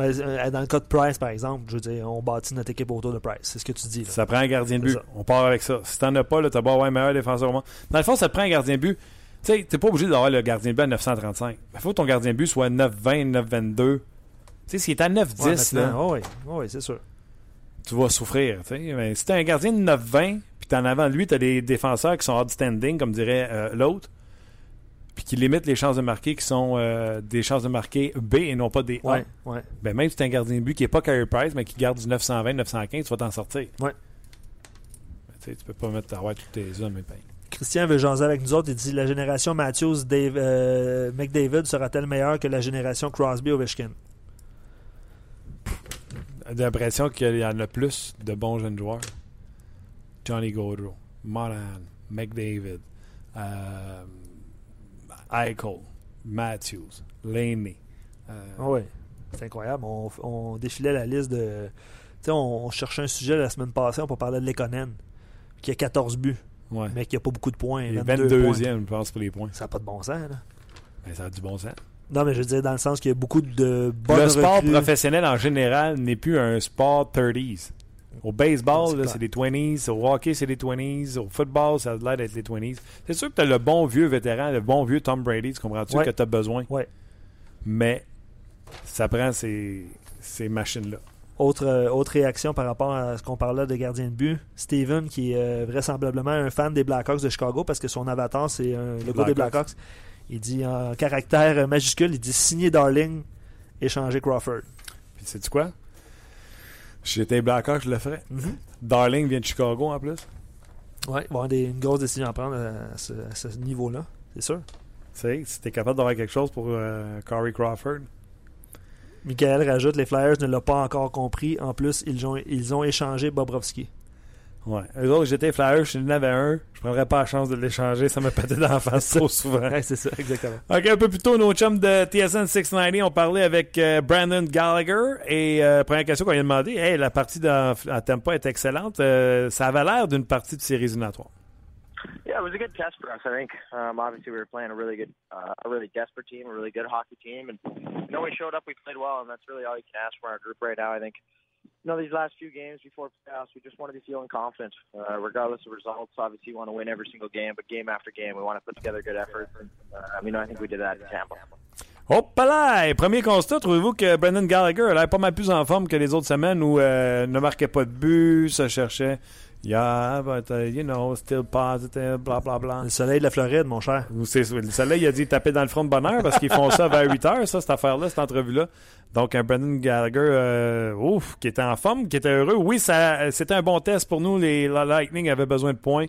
Euh, dans le cas de Price, par exemple, je veux dire, on bâtit notre équipe autour de Price. C'est ce que tu dis. Là. Ça prend un gardien de but. On part avec ça. Si t'en as pas, t'as beau avoir un meilleur défenseur au monde. Dans le fond, ça te prend un gardien de but. Tu sais, t'es pas obligé d'avoir le gardien de but à 935. Il faut que ton gardien de but soit 920, 922. Tu sais, s'il est à 910, Ouais, oh oui, oh oui, c'est sûr. tu vas souffrir. Mais si tu un gardien de 9-20, puis en avant de lui, tu as des défenseurs qui sont outstanding, comme dirait euh, l'autre, puis qui limitent les chances de marquer, qui sont euh, des chances de marquer B et non pas des A. Ouais, ouais. Ben, même si tu un gardien de but qui n'est pas Carey Price, mais qui garde du 920, 915, tu vas t'en sortir. Ouais. Ben, tu peux pas mettre avoir tous tes même pain. Christian veut jaser avec nous autres. Il dit la génération Matthews, Dave, euh, McDavid sera-t-elle meilleure que la génération Crosby Ovechkin? J'ai l'impression qu'il y en a plus de bons jeunes joueurs. Johnny Gaudreau, Monahan, McDavid, euh, Eichel, Matthews, Laney. euh, Ah ouais, c'est incroyable. On, on défilait la liste de. Tu sais, on, on cherchait un sujet la semaine passée, on peut parler de Lekonen, qui a 14 buts, ouais. mais qui a pas beaucoup de points. Il est 22 points. 22e, je pense, pour les points. Ça n'a pas de bon sens, là. Ben, ça a du bon sens. Non, mais je veux dire, dans le sens qu'il y a beaucoup de bonnes le sport recrues. professionnel en général n'est plus un sport 30s. Au baseball, C'est là, clair. c'est des 20s. Au hockey, c'est des 20s. Au football, ça a l'air d'être les 20s. C'est sûr que tu as le bon vieux vétéran, le bon vieux Tom Brady, tu comprends-tu, Ouais. que tu as besoin? Ouais. Mais ça prend ces, ces machines-là. Autre, euh, autre réaction par rapport à ce qu'on parlait de gardien de but. Steven, qui est euh, vraisemblablement un fan des Blackhawks de Chicago parce que son avatar, c'est un- le gars des Blackhawks. Il dit en caractère euh, majuscule, il dit signer Darling, échanger Crawford. Puis, sais-tu quoi? Si j'étais Blackhawk, je le ferais. Mhm. Darling vient de Chicago en plus. Ouais, il va y avoir des, une grosse décision à prendre à ce, à ce niveau-là, c'est sûr. Tu sais, si t'es capable d'avoir quelque chose pour euh, Corey Crawford. Michael rajoute, les Flyers ne l'ont pas encore compris. En plus, ils ont, ils ont échangé Bobrovski. Ouais. Eux autres, j'étais Flyers, je n'en avais un. Je prendrais pas la chance de l'échanger, ça me pétait dans la *laughs* face trop souvent. Ouais, c'est ça, exactement. OK, un peu plus tôt, nos chums de TSN 690 ont parlé avec euh, Brandon Gallagher. Et euh, première question qu'on lui a demandé, hey, la partie dans- à Tampa est excellente. Euh, ça avait l'air d'une partie de séries éliminatoires. Yeah, it was a good test for us. I think um, obviously we were playing a really good, uh, a really desperate team, a really good hockey team, and you know we showed up, we played well, and that's really all you can ask for our group right now. I think you know, these last few games before playoffs, we just want to be feeling confident, uh, regardless of results. Obviously, you want to win every single game, but game after game, we want to put together good efforts. And, uh, you know, I think we did that in Tampa. Hop là! Premier constat, trouvez-vous que Brendan Gallagher a l'air pas mal plus en forme que les autres semaines où euh, ne marquait pas de but, se cherchait. Yeah, but uh, you know, still positive, bla bla bla. Le soleil de la Floride, mon cher. Le soleil, il a dit taper dans le front de bonheur parce qu'ils font ça vers 8 heures, ça, cette affaire-là, cette entrevue-là. Donc, un Brendan Gallagher, euh, ouf, qui était en forme, qui était heureux. Oui, ça, c'était un bon test pour nous. Les la Lightning avaient besoin de points.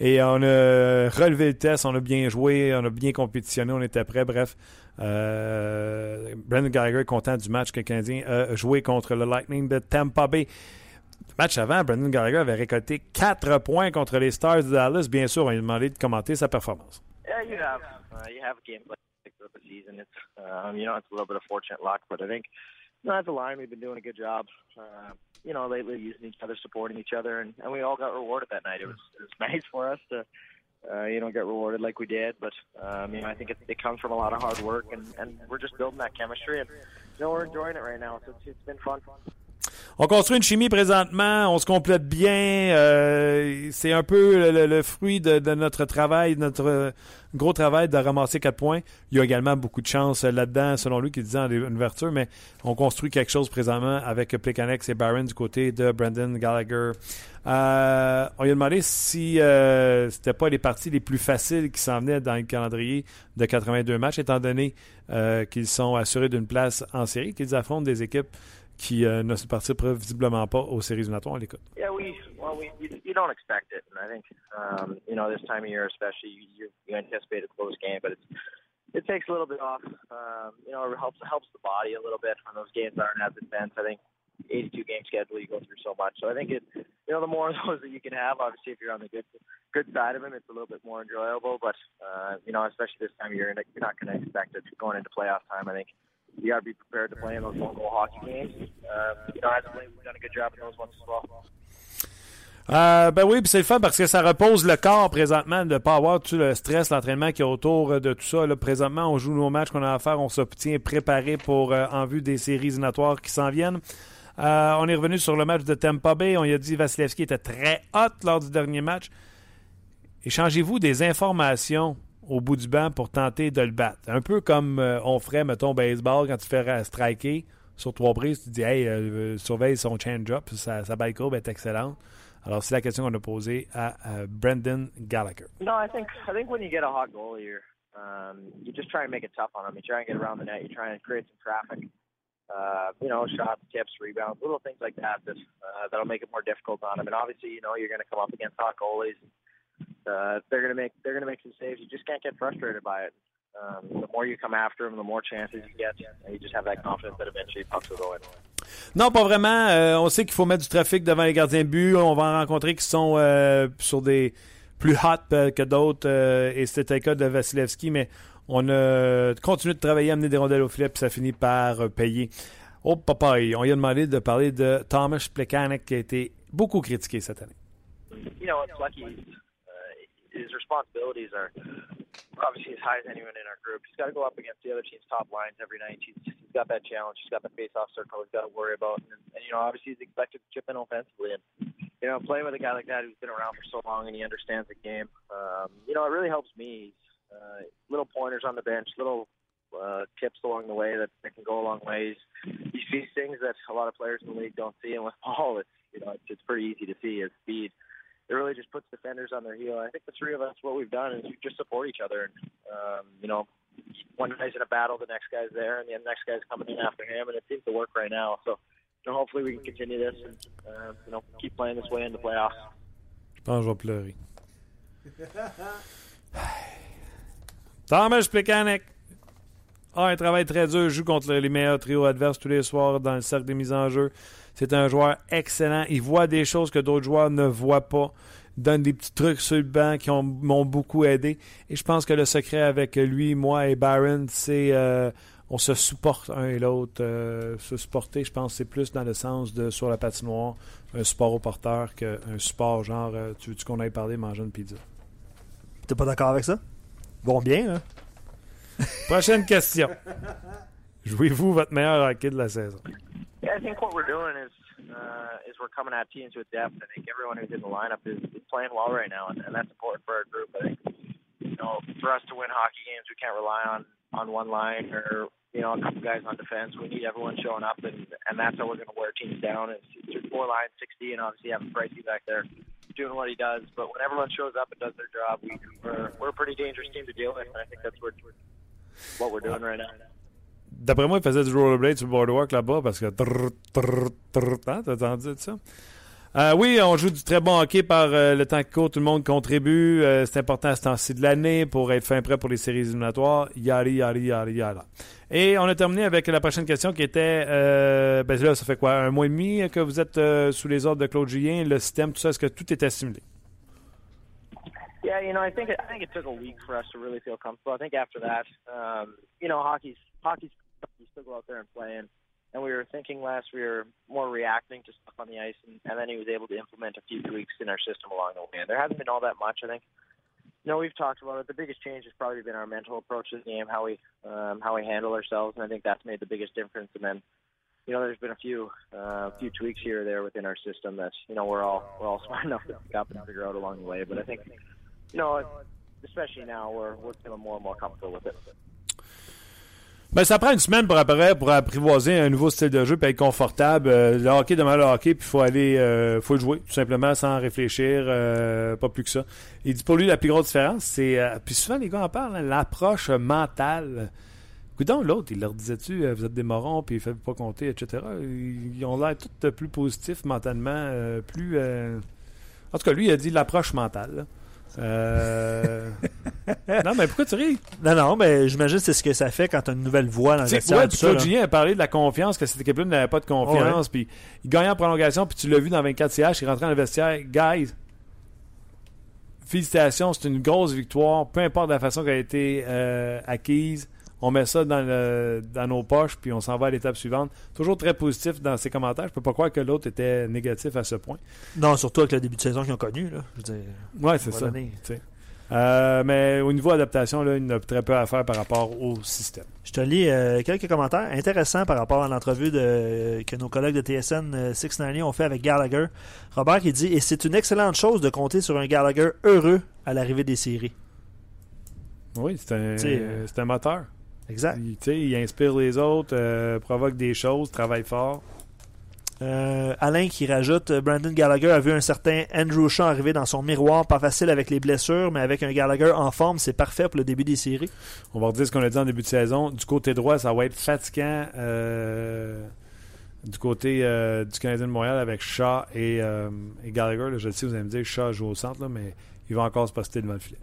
Et on a relevé le test, on a bien joué, on a bien compétitionné, on était prêts. Bref, euh, Brendan Gallagher est content du match que le Canadien a joué contre le Lightning de Tampa Bay. Match avant, Brendan Gallagher avait récolté 4 points contre les Stars de Dallas. Bien sûr, on lui a demandé de commenter sa performance. Yeah, you have uh, you have games like this the season. It's um, you know it's a little bit of fortunate luck, but I think you know, as a line we've been doing a good job. Uh, you know lately using each other, supporting each other, and, and we all got rewarded that night. It was it was *laughs* nice for us to uh, you know get rewarded like we did, but um, you know I think it, it comes from a lot of hard work, and, and we're just building that chemistry, and you know we're enjoying it right now. So it's, it's been fun. On construit une chimie présentement, on se complète bien. euh, c'est un peu le, fruit de, notre travail, notre euh, gros travail de ramasser quatre points. Il y a également beaucoup de chance là-dedans, selon lui, qui disait en ouverture, mais on construit quelque chose présentement avec Plekanex et Barron du côté de Brandon Gallagher. Euh, on lui a demandé si euh, c'était pas les parties les plus faciles qui s'en venaient dans le calendrier de 82 matchs, étant donné euh, qu'ils sont assurés d'une place en série, qu'ils affrontent des équipes qui euh, ne se participent visiblement pas aux séries éliminatoires. On l'écoute. Yeah, we well, we you, you don't expect it, and I think um, you know this time of year, especially you, you, you anticipate a close game, but it's it takes a little bit off. Um, you know, it helps helps the body a little bit when those games aren't as intense. I think 82 game schedule, you go through so much. So I think it, you know, the more of *laughs* those that you can have, obviously, if you're on the good good side of them, it's a little bit more enjoyable. But uh, you know, especially this time of year, you're not going to expect it going into playoff time. I think you got to be prepared to play in those hockey games. Um, ben oui, c'est le fun parce que ça repose le corps présentement de ne pas avoir tout le stress, l'entraînement qui est autour de tout ça. Là, présentement, on joue nos matchs qu'on a à faire, on se tient préparé pour euh, en vue des séries éliminatoires qui s'en viennent. Euh, on est revenu sur le match de Tampa Bay. On y a dit Vasilevski était très hot lors du dernier match. Échangez-vous des informations au bout du banc pour tenter de le battre. Un peu comme euh, on ferait, mettons, baseball, quand tu fais euh, striker sur trois prises, tu dis Hey, euh, surveille son change-up, sa, sa balle courbe est excellente. Alors, c'est la question qu'on a posée à, à Brendan Gallagher. No, I think I think when you get a hot goalie, you're, um, you just try and make it tough on them. You try and get around the net. You try and create some traffic. Uh, you know, shots, tips, rebounds, little things like that that uh, that'll make it more difficult on them. And obviously, you know, you're going to come up against hot goalies. Uh, they're to make they're to make some saves. You just can't get frustrated by it. Um, the more you come after them, the more chances you get, and you just have that confidence that eventually pucks will go in. Non, pas vraiment. Euh, on sait qu'il faut mettre du trafic devant les gardiens de but. On va en rencontrer qui sont euh, sur des plus hot euh, que d'autres. euh, et c'était le cas de Vasilevski, mais on a continué de travailler, amener des rondelles au filet, puis ça finit par euh, payer. Oh, papa, on lui a demandé de parler de Thomas Plekanec qui a été beaucoup critiqué cette année. you know, it's lucky. His responsibilities are obviously as high as anyone in our group. He's got to go up against the other team's top lines every night. He's, he's got that challenge. He's got the face-off circle he's got to worry about. And, and, you know, obviously he's expected to chip in offensively. And, you know, playing with a guy like that who's been around for so long and he understands the game, um, you know, it really helps me. Uh, little pointers on the bench, little uh, tips along the way that, that can go a long ways. He sees things that a lot of players in the league don't see. And with *laughs* Paul, it's, you know, it's, it's pretty easy to see his speed it really just puts defenders on their heel. I think the three of us, what we've done is we just support each other. And, um, you know, one guy's in a battle, the next guy's there, and the next guy's coming in after him, and it seems to work right now. So, you know, hopefully we can continue this and, uh, you know, keep playing this way in the playoffs. Je pense que je vais pleurer. *sighs* Thomas Plekanec a un travail très dur, joue contre les meilleurs trios adverses tous les soirs dans le cercle des mises en jeu. C'est un joueur excellent. Il voit des choses que d'autres joueurs ne voient pas. Donne des petits trucs sur le banc qui ont- m'ont beaucoup aidé. Et je pense que le secret avec lui, moi et Barron, c'est euh, on se supporte un et l'autre. Euh, se supporter, je pense, c'est plus dans le sens de sur la patinoire, un support au porteur qu'un support genre euh, tu veux-tu qu'on aille parler manger une pizza? T'es pas d'accord avec ça? Bon, bien, hein? Prochaine question. *laughs* Jouez-vous votre meilleur hockey de la saison? Yeah, I think what we're doing is uh, is we're coming at teams with depth. I think everyone who's in the lineup is, is playing well right now, and, and that's important for our group. I think you know for us to win hockey games, we can't rely on on one line or you know a couple guys on defense. We need everyone showing up, and and that's how we're going to wear teams down. Is through four lines, sixty, and obviously having Pricey back there doing what he does. But when everyone shows up and does their job, we, we're we're a pretty dangerous team to deal with, and I think that's what what we're doing right now. D'après moi, il faisait du rollerblade sur le boardwalk là-bas parce que. hein, T'as entendu ça? Euh, oui, on joue du très bon hockey par euh, le temps qui court. Tout le monde contribue. Euh, c'est important à ce temps-ci de l'année pour être fin prêt pour les séries éliminatoires. Yari, yari, yari, yari. Et on a terminé avec la prochaine question qui était ben là, ça fait quoi, un mois et demi que vous êtes sous les ordres de Claude Julien, le système, tout ça, est-ce que tout est assimilé? Yeah, you know, I think I think it took a week for us to really feel comfortable. I think after that, um, you know, hockey's hockey's you still go out there and play, and, and we were thinking last we were more reacting to stuff on the ice, and, and then he was able to implement a few tweaks in our system along the way. And there hasn't been all that much, I think. You know, we've talked about it. The biggest change has probably been our mental approach to the game, how we um, how we handle ourselves, and I think that's made the biggest difference. And then, you know, there's been a few uh, few tweaks here or there within our system that you know we're all we're all *laughs* smart enough to pick up and figure out along the way. But I think, you know, especially now, we're we're feeling more and more comfortable with it. Ben, ça prend une semaine pour, pour apprivoiser un nouveau style de jeu et être confortable. Euh, le hockey demande le hockey, puis il faut aller euh, faut le jouer, tout simplement, sans réfléchir, euh, pas plus que ça. Il dit pour lui, la plus grosse différence, c'est. puis souvent, les gars en parlent, hein, l'approche mentale. Coudon, l'autre, il leur disait-tu, vous êtes des morons, puis il fait pas compter, etc. Ils, ont l'air tout plus positifs mentalement, plus. En tout cas, lui, il a dit l'approche mentale. là. Euh... *laughs* non, mais pourquoi tu ris? Non, non, mais j'imagine que c'est ce que ça fait quand tu as une nouvelle voix dans le vestiaire. ouais, puis. Julien a parlé de la confiance, que cette équipe-là n'avait pas de confiance, puis il gagnait en prolongation, puis tu l'as vu dans 24 CH, il rentré dans le vestiaire. Guys, félicitations, c'est une grosse victoire, peu importe la façon qu'elle a été euh, acquise. On met ça dans, le- dans nos poches, puis on s'en va à l'étape suivante. Toujours très positif dans ses commentaires. Je peux pas croire que l'autre était négatif à ce point. Non, surtout avec le début de saison qu'ils ont connu. Là. Je veux dire, Ouais, c'est ça. Euh, mais au niveau adaptation, là, il y a très peu à faire par rapport au système. Je te lis euh, quelques commentaires intéressants par rapport à l'entrevue que nos collègues de TSN euh, 690 ont fait avec Gallagher. Robert qui dit Et c'est une excellente chose de compter sur un Gallagher heureux à l'arrivée des séries. Oui, c'est un, euh, un moteur. Exact. Il, il inspire les autres, euh, provoque des choses, travaille fort. Euh, Alain qui rajoute euh, Brandon Gallagher a vu un certain Andrew Shaw arriver dans son miroir, pas facile avec les blessures, mais avec un Gallagher en forme, c'est parfait pour le début des séries. On va redire ce qu'on a dit en début de saison. Du côté droit, ça va être fatigant. euh, du côté du Canadien de Montréal avec Shaw et, et Gallagher. là, je le sais, vous allez me dire que Shaw joue au centre, là, mais il va encore se poster devant le filet.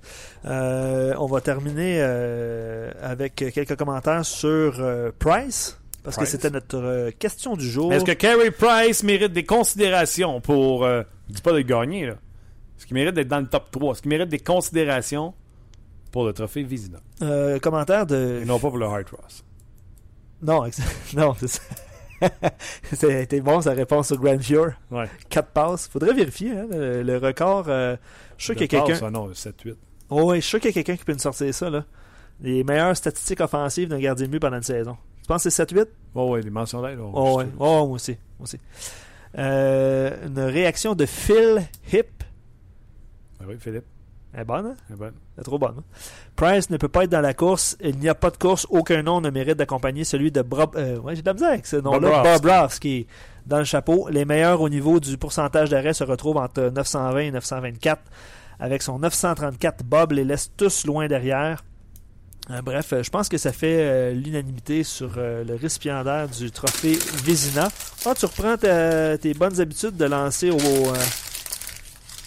Euh, on va terminer euh, avec quelques commentaires sur euh, Price, parce Price. que c'était notre question du jour. Est-ce que Carey Price mérite des considérations pour. Je dis pas de gagner, là. Est-ce qu'il mérite d'être dans le top 3? Est-ce qu'il mérite des considérations pour le trophée Vizina? Commentaire de. Et non pas pour le Hart Ross. Non, *laughs* non, c'est ça. *laughs* C'était bon sa réponse au Grand Fjord. Ouais. 4 passes. Faudrait vérifier hein, le, le record. euh, je suis sûr qu'il y a quelqu'un. ah non, 7-8. Oh, ouais, je suis sûr qu'il y a quelqu'un qui peut nous sortir ça. Là. Les meilleures statistiques offensives d'un gardien de but pendant une saison. Tu penses que c'est 7-8 Oh, ouais, les mentions là, Oh, ouais. Oh, moi aussi. Moi aussi. Euh, une réaction de Phil Hip. Ben oui, Philippe. Elle est bonne, hein? Elle est trop bonne. hein? Price ne peut pas être dans la course. Il n'y a pas de course. Aucun nom ne mérite d'accompagner celui de Bob. euh, ouais, j'ai de la misère avec ce nom-là. Bob Ross, qui est dans le chapeau. Les meilleurs au niveau du pourcentage d'arrêt se retrouvent entre 920 et 924. Avec son 934, Bob les laisse tous loin derrière. Euh, bref, euh, je pense que ça fait euh, l'unanimité sur le récipiendaire du trophée Vézina. Ah, tu reprends tes bonnes habitudes de lancer au.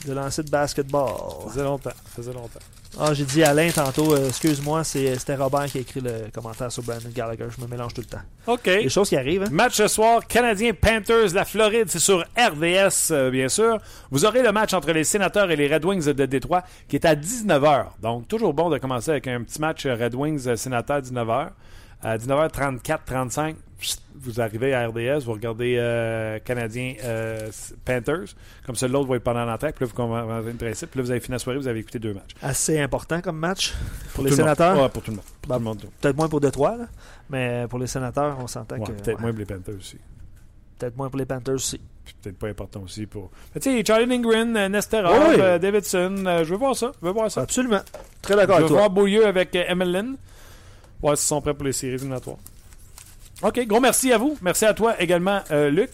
de lancer de basketball. ça faisait longtemps. Ça faisait longtemps. Ah, j'ai dit Alain tantôt, euh, excuse-moi, c'est- c'était Robert qui a écrit le commentaire sur Brandon Gallagher. Je me mélange tout le temps. OK. Les choses qui arrivent, hein? Match ce soir, Canadien Panthers, la Floride, c'est sur RDS, euh, bien sûr. Vous aurez le match entre les Sénateurs et les Red Wings de Détroit, qui est à 19h. Donc, toujours bon de commencer avec un petit match euh, Red Wings-Sénateurs 19h. À 19h34-35, vous arrivez à RDS, vous regardez euh, Canadien euh, Panthers. Comme ça, l'autre va être pendant l'entrée. Puis là, vous commencez le principe. Puis là, vous avez fini la soirée, vous avez écouté deux matchs. Assez important comme match pour, les le sénateurs? Ouais, pour tout le monde. Peut-être moins pour Détroit, là. mais pour les sénateurs, on s'entend Ouais, que. Peut-être ouais. moins pour les Panthers aussi. peut-être moins pour les Panthers aussi. Puis peut-être pas important aussi pour. Tu sais, Charlie Lindgren, euh, Nesterov, Oui. euh, Davidson, euh, je veux voir ça. Je veux voir ça. Absolument. Très Je d'accord veux avec toi. voir Beaulieu avec euh, Emelin. Ouais, s'ils sont prêts pour les séries éliminatoires. OK, gros merci à vous. Merci à toi également, euh, Luc.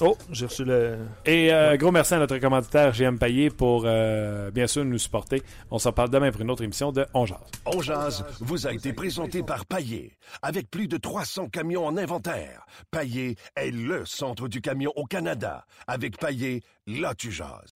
Oh, j'ai reçu le. Et euh, gros merci à notre commanditaire GM Payé pour euh, bien sûr nous supporter. On s'en parle demain pour une autre émission de On Jase. On jase vous a été présenté par Paillé. Avec plus de 300 camions en inventaire, Paillé est le centre du camion au Canada. Avec Paillé, là tu jases.